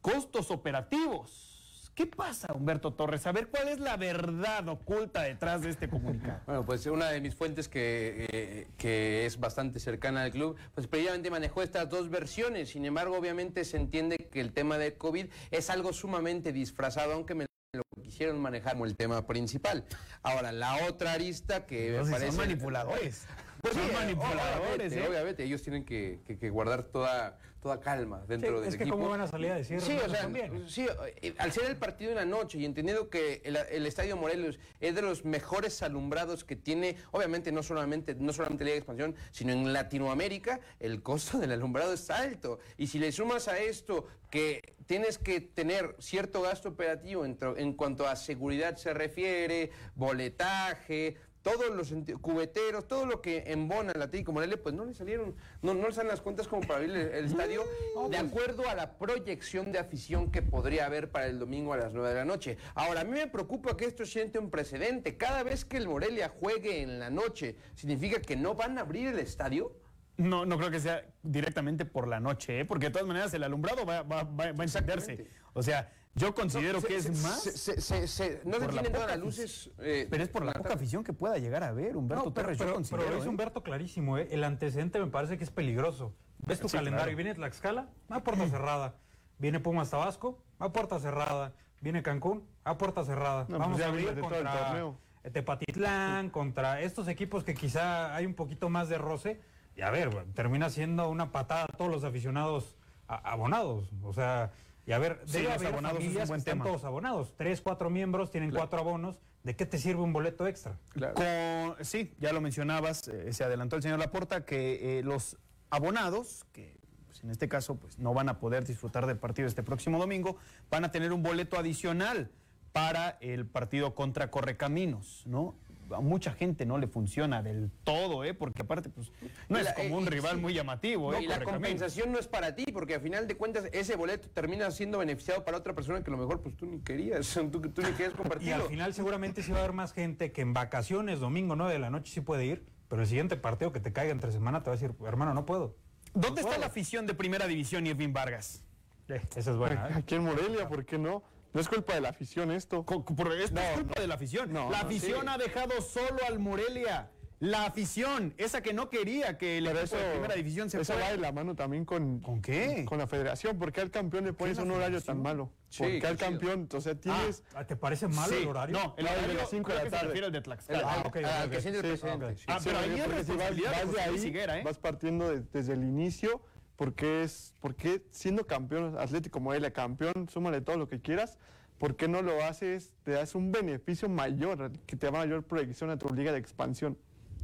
costos operativos. ¿Qué pasa, Humberto Torres? A ver, ¿cuál es la verdad oculta detrás de este comunicado? Bueno, pues una de mis fuentes que, eh, que es bastante cercana al club, pues previamente manejó estas dos versiones. Sin embargo, obviamente se entiende que el tema de COVID es algo sumamente disfrazado, aunque me lo quisieron manejar como el tema principal. Ahora, la otra arista que me Entonces, parece... son manipuladores. Pues son sí, manipuladores, obviamente, ¿eh? obviamente, ellos tienen que, que- que guardar toda, toda calma dentro Sí, del es que equipo. cómo van a salir a decir, Sí, o sea, sí, eh, al ser el partido en la noche y entendiendo que el, el Estadio Morelos es de los mejores alumbrados que tiene, obviamente no solamente, no solamente Liga de Expansión, sino en Latinoamérica, el costo del alumbrado es alto. Y si le sumas a esto que tienes que tener cierto gasto operativo en cuanto a seguridad se refiere, boletaje, todos los cubeteros, todo lo que embona el Atlético Morelia, pues no le salieron, no, no le salen las cuentas como para abrir el, el estadio, de acuerdo a la proyección de afición que podría haber para el domingo a las 9 de la noche. Ahora, a mí me preocupa que esto siente un precedente. Cada vez que el Morelia juegue en la noche, ¿significa que no van a abrir el estadio? No, no creo que sea directamente por la noche, ¿eh? porque de todas maneras el alumbrado va, va, va, va a encenderse. O sea, yo considero No, se- que es se- más. se- se- se- se- no se tienen todas las luces. eh, pero es por la poca tarde. afición que pueda llegar a ver, Humberto No, pero, Torres. yo considero, pero es ¿eh? Humberto clarísimo, ¿eh? El antecedente me parece que es peligroso. Ves tu Sí, calendario, claro. viene Tlaxcala, a puerta cerrada. Viene Pumas Tabasco, a puerta cerrada. Viene Cancún, a puerta cerrada. No, Vamos pues ya a abrir contra torneo. Tepatitlán, contra estos equipos que quizá hay un poquito más de roce. Y a ver, termina siendo una patada a todos los aficionados a- abonados. O sea, y a ver, Sí, debe los haber abonados es un buen que están tema. todos abonados. Tres, cuatro miembros, tienen cuatro abonos. ¿De qué te sirve un boleto extra? Con- sí, ya lo mencionabas, eh, se adelantó el señor Laporta, que eh, los abonados, que pues, en este caso pues, no van a poder disfrutar del partido este próximo domingo, van a tener un boleto adicional para el partido contra Correcaminos, ¿no? A mucha gente no le funciona del todo, ¿eh? Porque aparte, pues, no Y es como eh, un y rival sí. muy llamativo, No, ¿eh? y la compensación no es para ti, porque a final de cuentas ese boleto termina siendo beneficiado para otra persona que a lo mejor pues tú ni querías, tú, tú ni querías Y al final seguramente sí va a haber más gente que en vacaciones, domingo 9 de la noche sí puede ir, pero el siguiente partido que te caiga entre semana te va a decir, hermano, no puedo. ¿Dónde No está la afición de Primera División, Irving Vargas? Esa es buena. ¿eh? Aquí en Morelia, ¿por qué no? No es culpa de la afición esto. Co- Por esto es culpa de la afición. No, la no, afición sí. ha dejado solo al Morelia. La afición, esa que no quería que el Pero equipo eso, de primera división se eso va de la mano también con... ¿Con qué? Con la federación. ¿Por qué al campeón le pones un horario tan malo? Sí, ¿Por qué qué al campeón? O sea, tienes... Ah, ¿Te parece malo Sí, el horario? No, el No, el de horario las cinco de creo la tarde. refiere al de Tlaxcala. Ah, ok, al ok, que ok. siente el Sí, presidente. ok. sí. Ah, pero ahí es porque si vas, responsabilidad de vas de ahí, Luis Higuera, ¿eh? vas partiendo de- desde el inicio, porque es, porque siendo campeón, Atlético Morelia campeón, súmale todo lo que quieras, ¿por qué no lo haces? Te das un beneficio mayor, que te da mayor proyección a tu liga de expansión.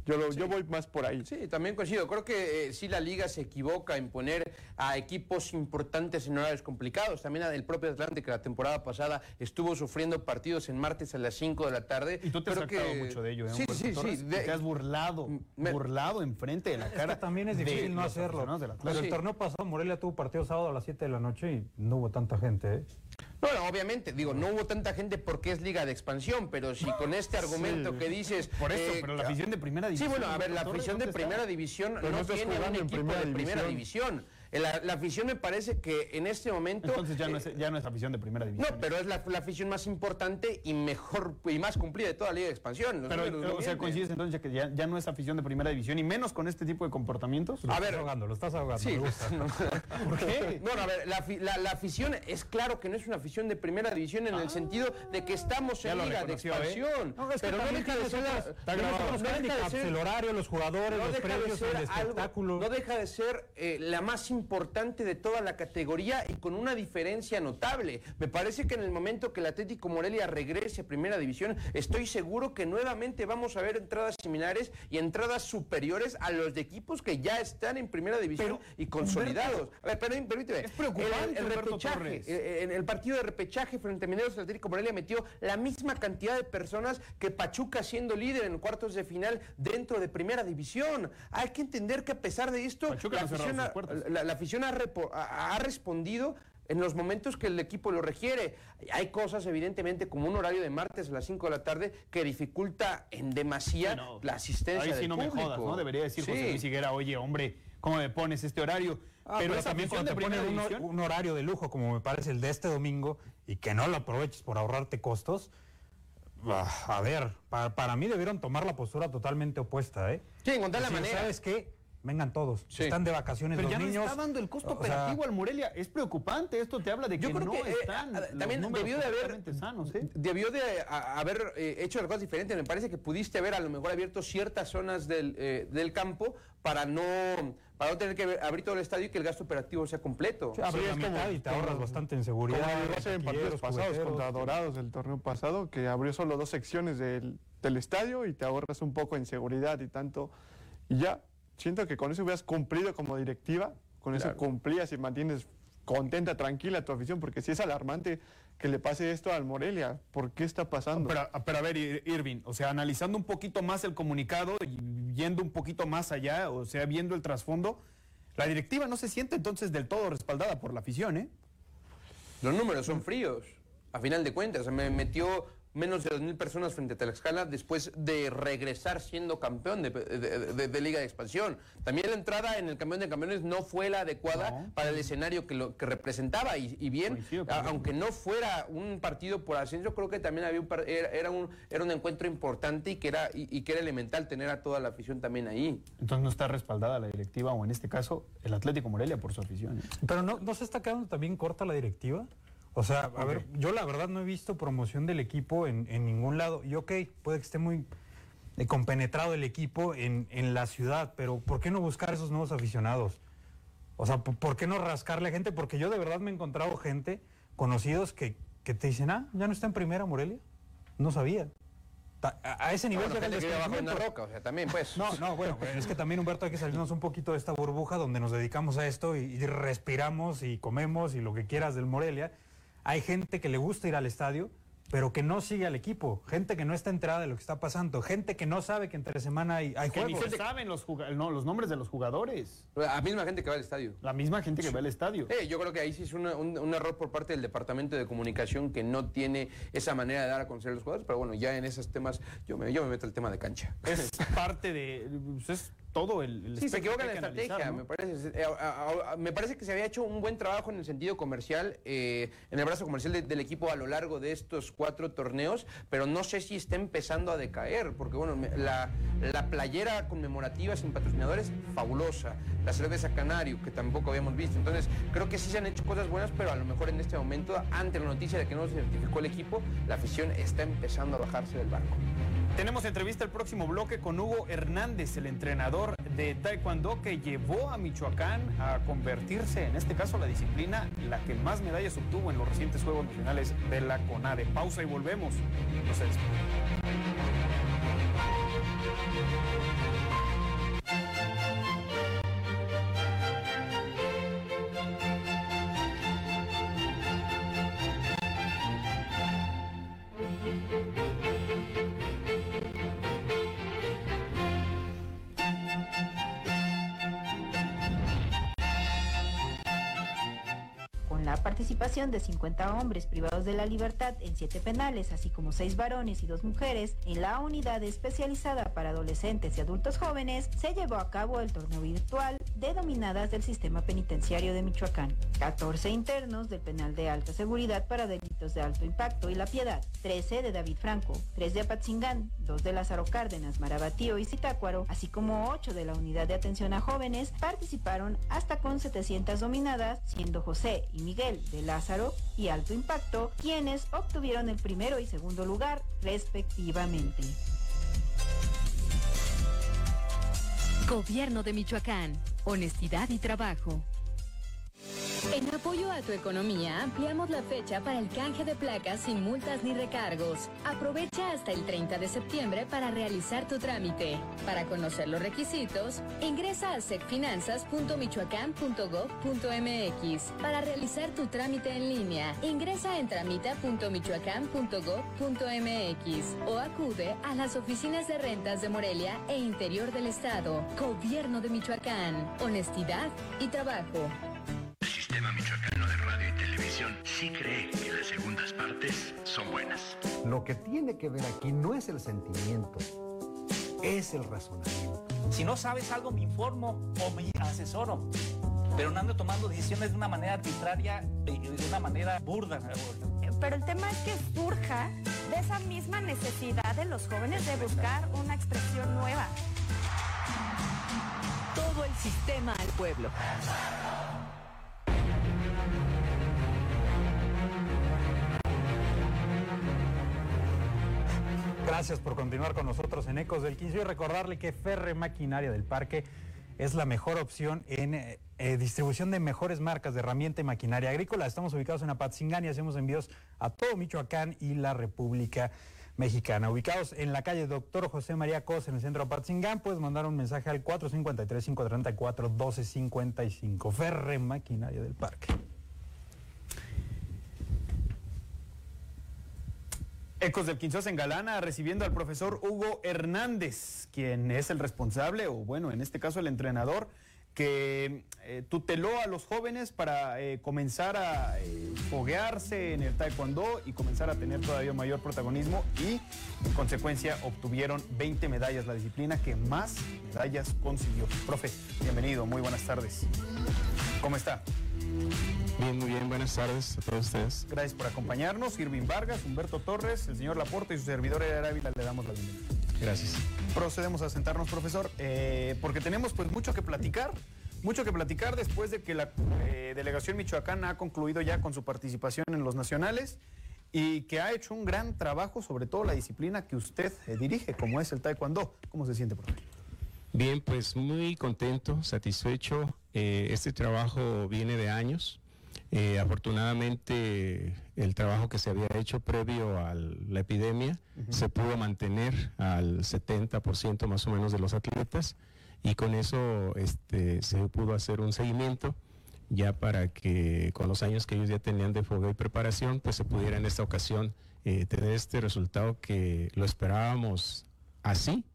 Yo, lo- yo voy más por ahí. Sí, también coincido. Creo que eh, sí la liga se equivoca en poner a equipos importantes en horarios complicados. También el propio Atlante, que la temporada pasada estuvo sufriendo partidos en martes a las 5 de la tarde. Y tú te has que- mucho de ello, ¿eh? Sí, sí, sí. De- Te has burlado, Me- burlado enfrente de la Es cara. que también es de difícil no hacerlo. Pero Sí. el torneo pasado Morelia tuvo partido sábado a las 7 de la noche y no hubo tanta gente, ¿eh? No, no, obviamente, digo, no hubo tanta gente porque es liga de expansión, pero si con este argumento que dices... Por eso, eh, pero la afición de primera Sí, división. bueno, a ver, la afición de ¿dónde primera división Pero no tiene un equipo primera de primera división. división. La, la afición me parece que en este momento... Entonces ya no, eh, es, ya no es afición de primera división. No, pero es la, la afición más importante y mejor y más cumplida de toda la Liga de Expansión. Los Pero, no o sea, coincides entonces ya que ya, ya no es afición de primera división y menos con este tipo de comportamientos. Lo A estás ver. ahogando, lo estás ahogando, Sí, me gusta. no. ¿Por qué? No, no, a ver, la, afi- la- la afición es claro que no es una afición de primera división en el sentido de que estamos en Liga de ¿eh? Expansión. No, es que pero no deja de ser... no deja de handicaps, ser- el horario, los jugadores, no los deja de precios, ser el algo- espectáculo. no deja de ser eh, la más importante de toda la categoría y con una diferencia notable. Me parece que en el momento que el Atlético Morelia regrese a Primera División, estoy seguro que nuevamente vamos a ver entradas similares y entradas superiores a los de equipos que ya están en Primera División Pero, y consolidados. A ver, pero, permíteme. Es preocupante, El, el repechaje, Torres. eh, en el partido de repechaje frente a Mineros, el Atlético Morelia metió la misma cantidad de personas que Pachuca siendo líder en cuartos de final dentro de Primera División. Hay que entender que a pesar de esto, Pachuca la no ha cerrado afición, sus puertas. la- la la afición ha, ha- respondido en los momentos que el equipo lo requiere. Hay cosas, evidentemente, como un horario de martes a las 5 de la tarde, que dificulta en demasía la asistencia Ahí sí del no me jodas, ¿no? Debería decir Sí. José Luis Higuera, oye, hombre, ¿cómo me pones este horario? Ah, pero, también cuando te ponen un, horario de lujo, como me parece el de este domingo, y que no lo aproveches por ahorrarte costos, ah, a ver, para, para mí debieron tomar la postura totalmente opuesta, ¿eh? Sí, encontrar la manera. ¿Sabes qué? Vengan todos. Están de vacaciones Pero los ya no niños. está dando el costo o sea, operativo al Morelia. Es preocupante. Esto te habla de que Yo creo no que eh, están los también debió de haber sanos, ¿eh? debió de a- haber eh, hecho las cosas diferentes. Me parece que pudiste haber a lo mejor abierto ciertas zonas del, eh, del campo para no para no tener que abrir todo el estadio y que el gasto operativo sea completo. Sí, abres la es como- mitad y te como- ahorras bastante en seguridad. Como en partidos pasados contra Dorados el torneo pasado, que abrió solo dos secciones del, del estadio y te ahorras un poco en seguridad y tanto. Y ya, siento que con eso hubieras cumplido como directiva, con eso cumplías y mantienes contenta, tranquila a tu afición, porque si es alarmante que le pase esto al Morelia, ¿por qué está pasando? Pero, pero a ver, Ir- Irving, o sea, analizando un poquito más el comunicado y yendo un poquito más allá, o sea, viendo el trasfondo, la directiva no se siente entonces del todo respaldada por la afición, ¿eh? Los números son fríos, a final de cuentas. Me metió menos de 2.000 personas frente a Tlaxcala después de regresar siendo campeón de, de- de- de Liga de Expansión. También la entrada en el campeón de campeones no fue la adecuada para el escenario que, lo, que representaba. Y, y bien, a- aunque no fuera un partido por ascenso, creo que también había un par- era, era un, era un encuentro importante y que, era, y, y que era elemental tener a toda la afición también ahí. Entonces no está respaldada la directiva, o en este caso, el Atlético Morelia por su afición. ¿eh? Pero no, no se está quedando también corta la directiva. O sea, a ver, yo la verdad no he visto promoción del equipo en, en ningún lado. Y ok, puede que esté muy eh, compenetrado el equipo en, en la ciudad, pero ¿por qué no buscar esos nuevos aficionados? O sea, ¿por, qué no rascarle a gente? Porque yo de verdad me he encontrado gente, conocidos, que, que te dicen, ah, ya no está en primera Morelia. No sabía. A, a ese nivel Bueno, llega el gente que vive bajo una desconocimiento. roca, o sea, también pues. No, no, bueno, es que también Humberto hay que salirnos un poquito de esta burbuja donde nos dedicamos a esto y, y respiramos y comemos y lo que quieras del Morelia. Hay gente que le gusta ir al estadio, pero que no sigue al equipo, gente que no está enterada de lo que está pasando, gente que no sabe que entre semana hay, hay Que ni juegos. se saben los, juga- no, los nombres de los jugadores. La misma gente que va al estadio. La misma gente que va al estadio. Eh, yo creo que ahí sí es una- un, un error por parte del Departamento de Comunicación que no tiene esa manera de dar a conocer a los jugadores, pero bueno, ya en esos temas yo me, yo me meto al tema de cancha. Es parte de. pues, es todo el. el Sí, se equivoca en la estrategia, analizar, ¿no? me parece. Eh, a- a- a- me parece que se había hecho un buen trabajo en el sentido comercial, eh, en el brazo comercial de- del equipo a lo largo de estos cuatro torneos, pero no sé si está empezando a decaer, porque bueno, me- la, la playera conmemorativa sin patrocinadores, fabulosa. La cerveza Canario, que tampoco habíamos visto. Entonces, creo que sí se han hecho cosas buenas, pero a lo mejor en este momento, ante la noticia de que no se certificó el equipo, la afición está empezando a bajarse del barco. Tenemos entrevista el próximo bloque con Hugo Hernández, el entrenador de Taekwondo que llevó a Michoacán a convertirse, en este caso, la disciplina la que más medallas obtuvo en los recientes Juegos Nacionales de la CONADE. Pausa y volvemos. No participación de 50 hombres privados de la libertad en siete penales, así como seis varones y dos mujeres, en la unidad especializada para adolescentes y adultos jóvenes, se llevó a cabo el torneo virtual de dominadas del sistema penitenciario de Michoacán. 14 internos del penal de alta seguridad para delitos de alto impacto y la piedad, 13 de David Franco, 3 de Apatzingán, 2 de Lázaro Cárdenas, Marabatío y Zitácuaro, así como 8 de la unidad de atención a jóvenes, participaron hasta con 700 dominadas, siendo José y Miguel de Lázaro y Alto Impacto quienes obtuvieron el primero y segundo lugar respectivamente. Gobierno de Michoacán. Honestidad y trabajo. En apoyo a tu economía, ampliamos la fecha para el canje de placas sin multas ni recargos. Aprovecha hasta el 30 de septiembre para realizar tu trámite. Para conocer los requisitos, ingresa a secfinanzas.michoacán.gov.mx. Para realizar tu trámite en línea, ingresa en tramita.michoacán.gov.mx o acude a las oficinas de rentas de Morelia e Interior del Estado. Gobierno de Michoacán. Honestidad y trabajo. El Sistema Michoacano de Radio y Televisión sí cree que las segundas partes son buenas. Lo que tiene que ver aquí no es el sentimiento, es el razonamiento. Si no sabes algo, me informo o me asesoro. Pero no ando tomando decisiones de una manera arbitraria y de una manera burda. Pero el tema es que surja de esa misma necesidad de los jóvenes de buscar una expresión nueva. Todo el sistema al pueblo. Gracias por continuar con nosotros en Ecos del 15 y recordarle que Ferre Maquinaria del Parque es la mejor opción en eh, eh, distribución de mejores marcas de herramienta y maquinaria agrícola. Estamos ubicados en Apatzingán y hacemos envíos a todo Michoacán y la República Mexicana. Ubicados en la calle Doctor José María Cos en el centro de Apatzingán, puedes mandar un mensaje al 453-534-1255. Ferre Maquinaria del Parque. Ecos del Quinzós en Galana recibiendo al profesor Hugo Hernández, quien es el responsable, o bueno, en este caso el entrenador, que eh, tuteló a los jóvenes para eh, comenzar a eh, foguearse en el taekwondo y comenzar a tener todavía mayor protagonismo y en consecuencia obtuvieron 20 medallas, la disciplina que más medallas consiguió. Profe, bienvenido, muy buenas tardes. ¿Cómo está? Bien, muy bien, buenas tardes a todos ustedes. Gracias por acompañarnos. Irving Vargas, Humberto Torres, el señor Laporte y su servidor Eder Ávila le damos la bienvenida. Gracias. Procedemos a sentarnos, profesor, eh, porque tenemos pues mucho que platicar. Mucho que platicar después de que la eh, delegación michoacana ha concluido ya con su participación en los nacionales y que ha hecho un gran trabajo, sobre todo la disciplina que usted eh, dirige, como es el taekwondo. ¿Cómo se siente, profesor? Bien, pues muy contento, satisfecho. este trabajo viene de años. Eh, afortunadamente el trabajo que se había hecho previo a la epidemia se pudo mantener al 70% más o menos de los atletas y con eso este, se pudo hacer un seguimiento ya para que con los años que ellos ya tenían de fuego y preparación pues se pudiera en esta ocasión eh, tener este resultado que lo esperábamos así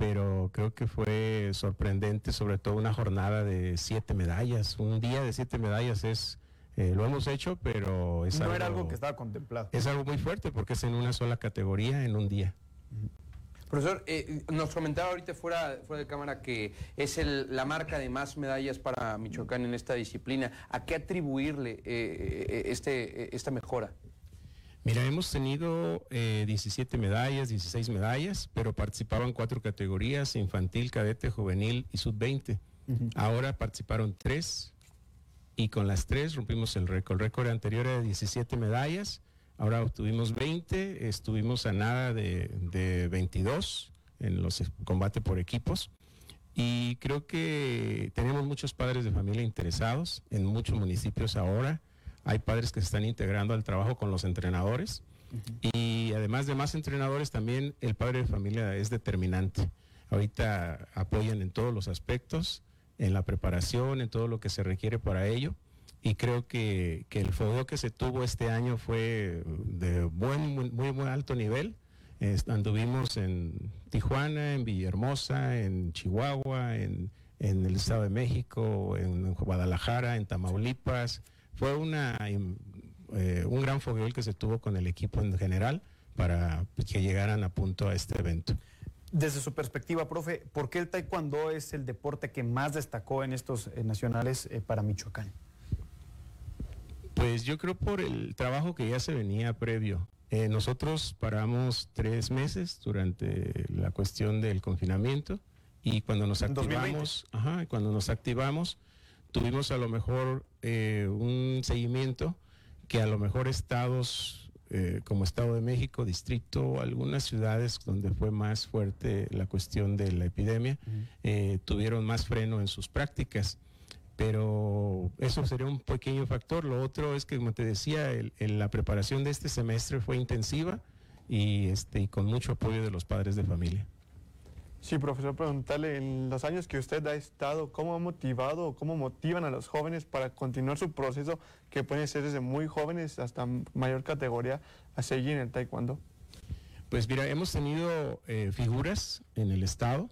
pero creo que fue sorprendente, sobre todo una jornada de siete medallas. Un día de siete medallas es eh, lo hemos hecho, pero es no algo, era algo que estaba contemplado. Es algo muy fuerte porque es en una sola categoría en un día. Profesor, eh, nos comentaba ahorita fuera, fuera de cámara que es el, la marca de más medallas para Michoacán en esta disciplina. ¿A qué atribuirle eh, este, esta mejora? Mira, hemos tenido 17 medallas, 16 medallas, pero participaban cuatro categorías, infantil, cadete, juvenil y sub-20. Ahora participaron tres, y con las tres rompimos el récord. El récord anterior era de 17 medallas, ahora obtuvimos 20, estuvimos a nada de, de 22 en los combates por equipos. Y creo que tenemos muchos padres de familia interesados en muchos municipios ahora. Hay padres que se están integrando al trabajo con los entrenadores. Y además de más entrenadores, también el padre de familia es determinante. Ahorita apoyan en todos los aspectos en la preparación, en todo lo que se requiere para ello. Y creo que, el fogueo que se tuvo este año fue de buen, muy, muy, alto nivel. anduvimos en Tijuana, en Villahermosa, en Chihuahua, en, el Estado de México, en Guadalajara, en Tamaulipas. Fue una, eh, un gran fogueo que se tuvo con el equipo en general para que llegaran a punto a este evento. Desde su perspectiva, profe, ¿por qué el taekwondo es el deporte que más destacó en estos eh, nacionales eh, para Michoacán? Pues yo creo por el trabajo que ya se venía previo. Eh, nosotros paramos tres meses durante la cuestión del confinamiento y cuando nos activamos, ajá, cuando nos activamos, tuvimos a lo mejor un seguimiento que a lo mejor estados eh, como Estado de México, distrito, algunas ciudades donde fue más fuerte la cuestión de la epidemia, eh, tuvieron más freno en sus prácticas. pero eso sería un pequeño factor. Lo otro es que, como te decía, el- el- la preparación de este semestre fue intensiva y, este, y con mucho apoyo de los padres de familia. Sí, profesor, preguntarle, en los años que usted ha estado, ¿cómo ha motivado o cómo motivan a los jóvenes para continuar su proceso que puede ser desde muy jóvenes hasta mayor categoría a seguir en el taekwondo? Pues mira, hemos tenido eh, figuras en el estado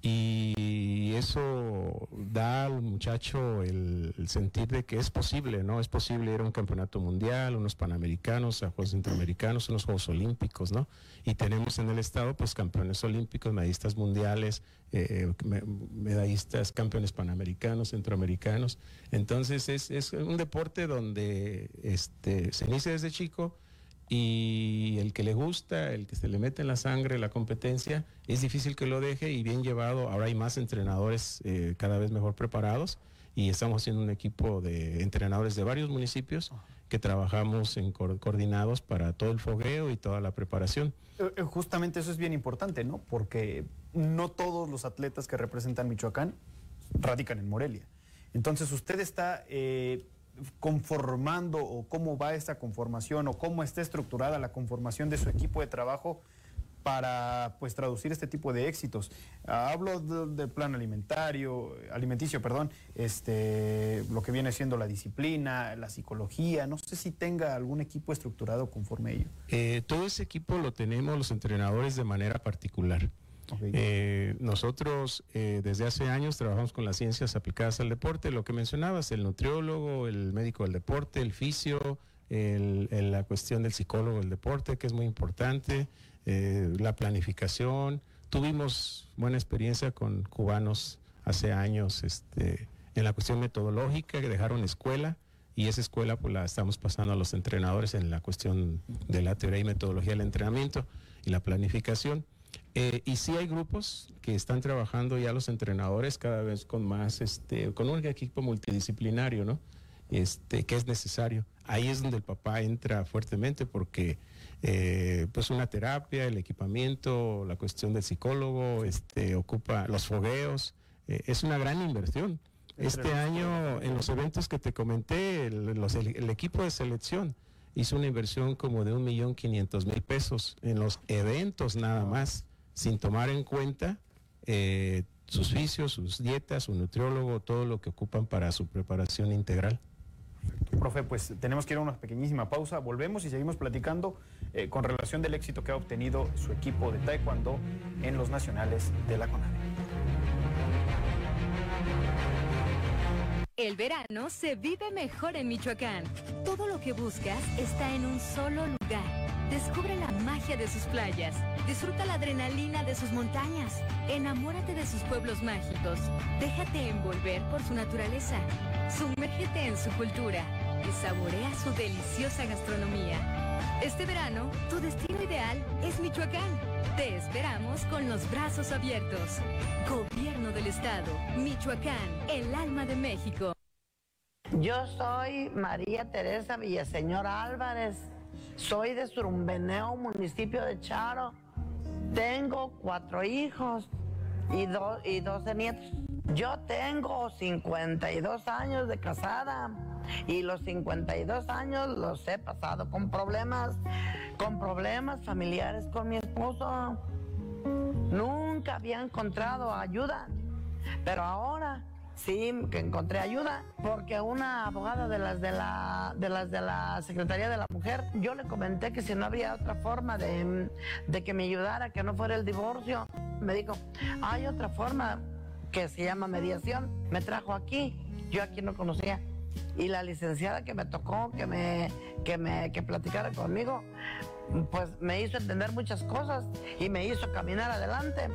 y eso da al muchacho el, el sentir de que es posible, ¿no? Es posible ir a un campeonato mundial, unos panamericanos, a Juegos Centroamericanos, unos Juegos Olímpicos, ¿no? Y tenemos en el estado pues campeones olímpicos, medallistas mundiales, eh, me- medallistas, campeones panamericanos, centroamericanos. Entonces es, es un deporte donde este, se inicia desde chico y el que le gusta, el que se le mete en la sangre la competencia, es difícil que lo deje y bien llevado. Ahora hay más entrenadores eh, cada vez mejor preparados y estamos haciendo un equipo de entrenadores de varios municipios que trabajamos en co- coordinados para todo el fogueo y toda la preparación. Eh, eh, Justamente eso es bien importante, ¿no? Porque no todos los atletas que representan Michoacán radican en Morelia. Entonces, usted está eh, conformando o cómo va esta conformación o cómo está estructurada la conformación de su equipo de trabajo para pues traducir este tipo de éxitos. Hablo de- del plan alimentario, alimenticio, perdón, este, lo que viene siendo la disciplina, la psicología, no sé si tenga algún equipo estructurado conforme a ello. Eh, todo ese equipo lo tenemos los entrenadores de manera particular. Eh, nosotros eh, desde hace años trabajamos con las ciencias aplicadas al deporte, lo que mencionabas, el nutriólogo, el médico del deporte, el fisio, el- el- la cuestión del psicólogo del deporte, que es muy importante, eh, la planificación. Tuvimos buena experiencia con cubanos hace años este, en la cuestión metodológica, que dejaron escuela y esa escuela pues la estamos pasando a los entrenadores en la cuestión de la teoría y metodología del entrenamiento y la planificación. Eh, y sí hay grupos que están trabajando ya los entrenadores cada vez con más, este, con un equipo multidisciplinario, ¿no? Este, que es necesario. Ahí es donde el papá entra fuertemente porque eh, pues una terapia, el equipamiento, la cuestión del psicólogo, este, ocupa los fogueos, eh, es una gran inversión. Este año, en los eventos que te comenté, el, los- el- el equipo de selección hizo una inversión como de un millón quinientos mil pesos en los eventos nada más, sin tomar en cuenta eh, sus vicios, sus dietas, su nutriólogo, todo lo que ocupan para su preparación integral. Profe, pues tenemos que ir a una pequeñísima pausa. Volvemos y seguimos platicando eh, con relación del éxito que ha obtenido su equipo de Taekwondo en los nacionales de la CONADE. El verano se vive mejor en Michoacán. Todo lo que buscas está en un solo lugar. Descubre la magia de sus playas. Disfruta la adrenalina de sus montañas. Enamórate de sus pueblos mágicos. Déjate envolver por su naturaleza. Sumérgete en su cultura y saborea su deliciosa gastronomía. Este verano, tu destino ideal es Michoacán. Te esperamos con los brazos abiertos. Gobierno del Estado, Michoacán, el alma de México. Yo soy María Teresa Villaseñor Álvarez. Soy de Surumbeneo, municipio de Charo. Tengo cuatro hijos y, y 12 nietos. Yo tengo 52 años de casada y los 52 años los he pasado con problemas, con problemas familiares con mi esposo. Nunca había encontrado ayuda, pero ahora sí que encontré ayuda porque una abogada de las de la de las de la Secretaría de la Mujer, yo le comenté que si no había otra forma de, de que me ayudara, que no fuera el divorcio, me dijo, hay otra forma que se llama mediación. Me trajo aquí, yo aquí no conocía. Y la licenciada que me tocó, que me, que me que platicara conmigo, pues me hizo entender muchas cosas y me hizo caminar adelante.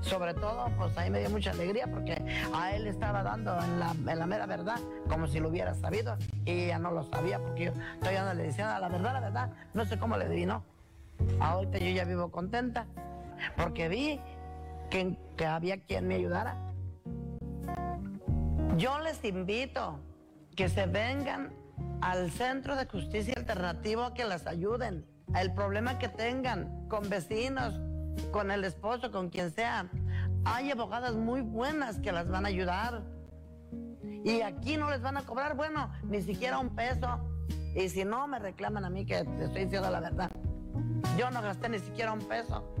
Sobre todo, pues ahí me dio mucha alegría porque a él estaba dando en la, en la mera verdad, como si lo hubiera sabido, y ella no lo sabía porque yo estoy dando le decía la verdad, la verdad, no sé cómo le adivinó. Ahorita yo ya vivo contenta porque vi que, que había quien me ayudara. Yo les invito que se vengan al Centro de Justicia Alternativo a que las ayuden. El problema que tengan con vecinos, con el esposo, con quien sea. Hay abogadas muy buenas que las van a ayudar. Y aquí no les van a cobrar, bueno, ni siquiera un peso. Y si no, me reclaman a mí que te estoy diciendo la verdad. Yo no gasté ni siquiera un peso.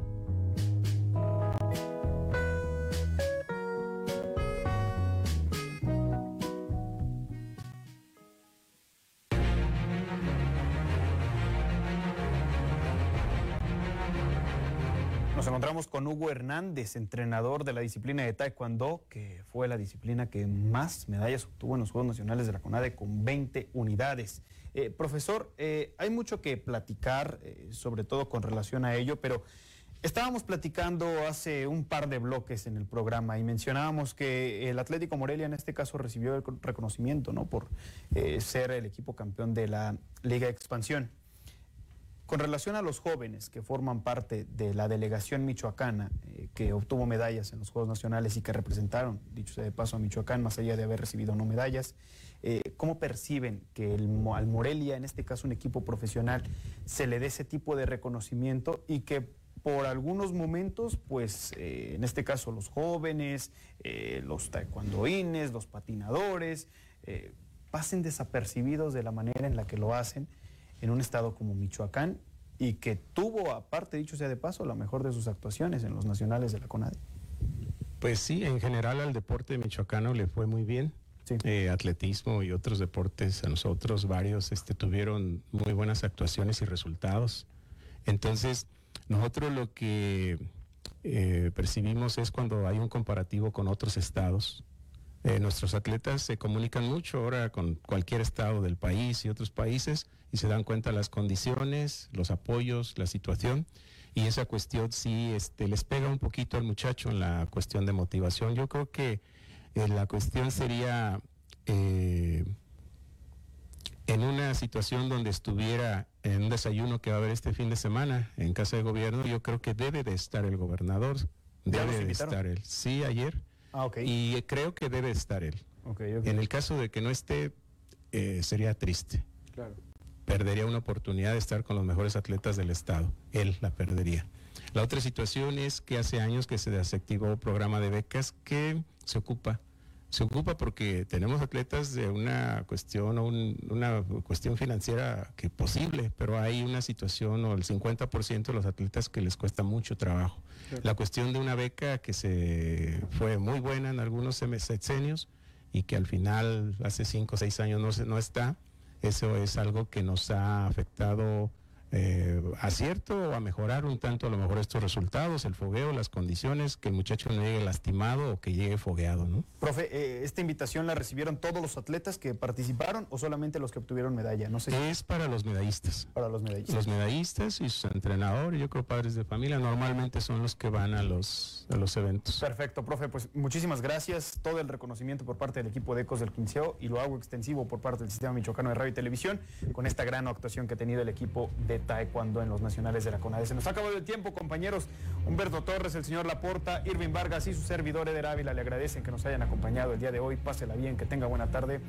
Con Hugo Hernández, entrenador de la disciplina de Taekwondo, que fue la disciplina que más medallas obtuvo en los Juegos Nacionales de la CONADE con 20 unidades. Eh, profesor, eh, hay mucho que platicar, eh, sobre todo con relación a ello, pero estábamos platicando hace un par de bloques en el programa y mencionábamos que el Atlético Morelia en este caso recibió el reconocimiento ¿no? por ser el equipo campeón de la Liga Expansión. Con relación a los jóvenes que forman parte de la delegación michoacana, eh, que obtuvo medallas en los Juegos Nacionales y que representaron, dicho sea de paso, a Michoacán, más allá de haber recibido no medallas, eh, ¿cómo perciben que el, al Morelia, en este caso un equipo profesional, se le dé ese tipo de reconocimiento y que por algunos momentos, pues eh, en este caso los jóvenes, los taekwondoines, los patinadores, pasen desapercibidos de la manera en la que lo hacen? En un estado como Michoacán y que tuvo, aparte, dicho sea de paso, la mejor de sus actuaciones en los nacionales de la CONADE. Pues sí, en general al deporte michoacano le fue muy bien. Eh, atletismo y otros deportes, a nosotros varios este, tuvieron muy buenas actuaciones y resultados. Entonces, nosotros lo que eh, percibimos es cuando hay un comparativo con otros estados, eh, nuestros atletas se comunican mucho ahora con cualquier estado del país y otros países y se dan cuenta las condiciones, los apoyos, la situación. Y esa cuestión sí este, les pega un poquito al muchacho en la cuestión de motivación. Yo creo que eh, la cuestión sería eh, en una situación donde estuviera en un desayuno que va a haber este fin de semana en casa de gobierno, yo creo que debe de estar el gobernador, debe de estar él. Sí, ayer Ah, y creo que debe estar él. En el caso de que no esté, eh, sería triste. Perdería una oportunidad de estar con los mejores atletas del Estado. Él la perdería. La otra situación es que hace años que se desactivó un programa de becas que se ocupa se ocupa porque tenemos atletas de una cuestión o una cuestión financiera que posible, pero hay una situación o el 50% de los atletas que les cuesta mucho trabajo. La cuestión de una beca que se fue muy buena en algunos sexenios y que al final hace 5 o 6 años no, no está, eso es algo que nos ha afectado eh, acierto a mejorar un tanto a lo mejor estos resultados, el fogueo, las condiciones, que el muchacho no llegue lastimado o que llegue fogueado, ¿no? Profe, eh, ¿esta invitación la recibieron todos los atletas que participaron o solamente los que obtuvieron medalla? No sé. Es para los medallistas. Para los medallistas. Los medallistas y sus entrenadores, yo creo padres de familia, normalmente son los que van a los, a los eventos. Perfecto, profe, pues muchísimas gracias. Todo el reconocimiento por parte del equipo de Ecos del Quinceo y lo hago extensivo por parte del Sistema Michoacano de Radio y Televisión con esta gran actuación que ha tenido el equipo de taekwondo en los nacionales de la CONADE. Se nos ha el tiempo, compañeros. Humberto Torres, el señor Laporta, Irving Vargas y su servidor Eder Ávila le agradecen que nos hayan acompañado el día de hoy. Pásela bien, que tenga buena tarde.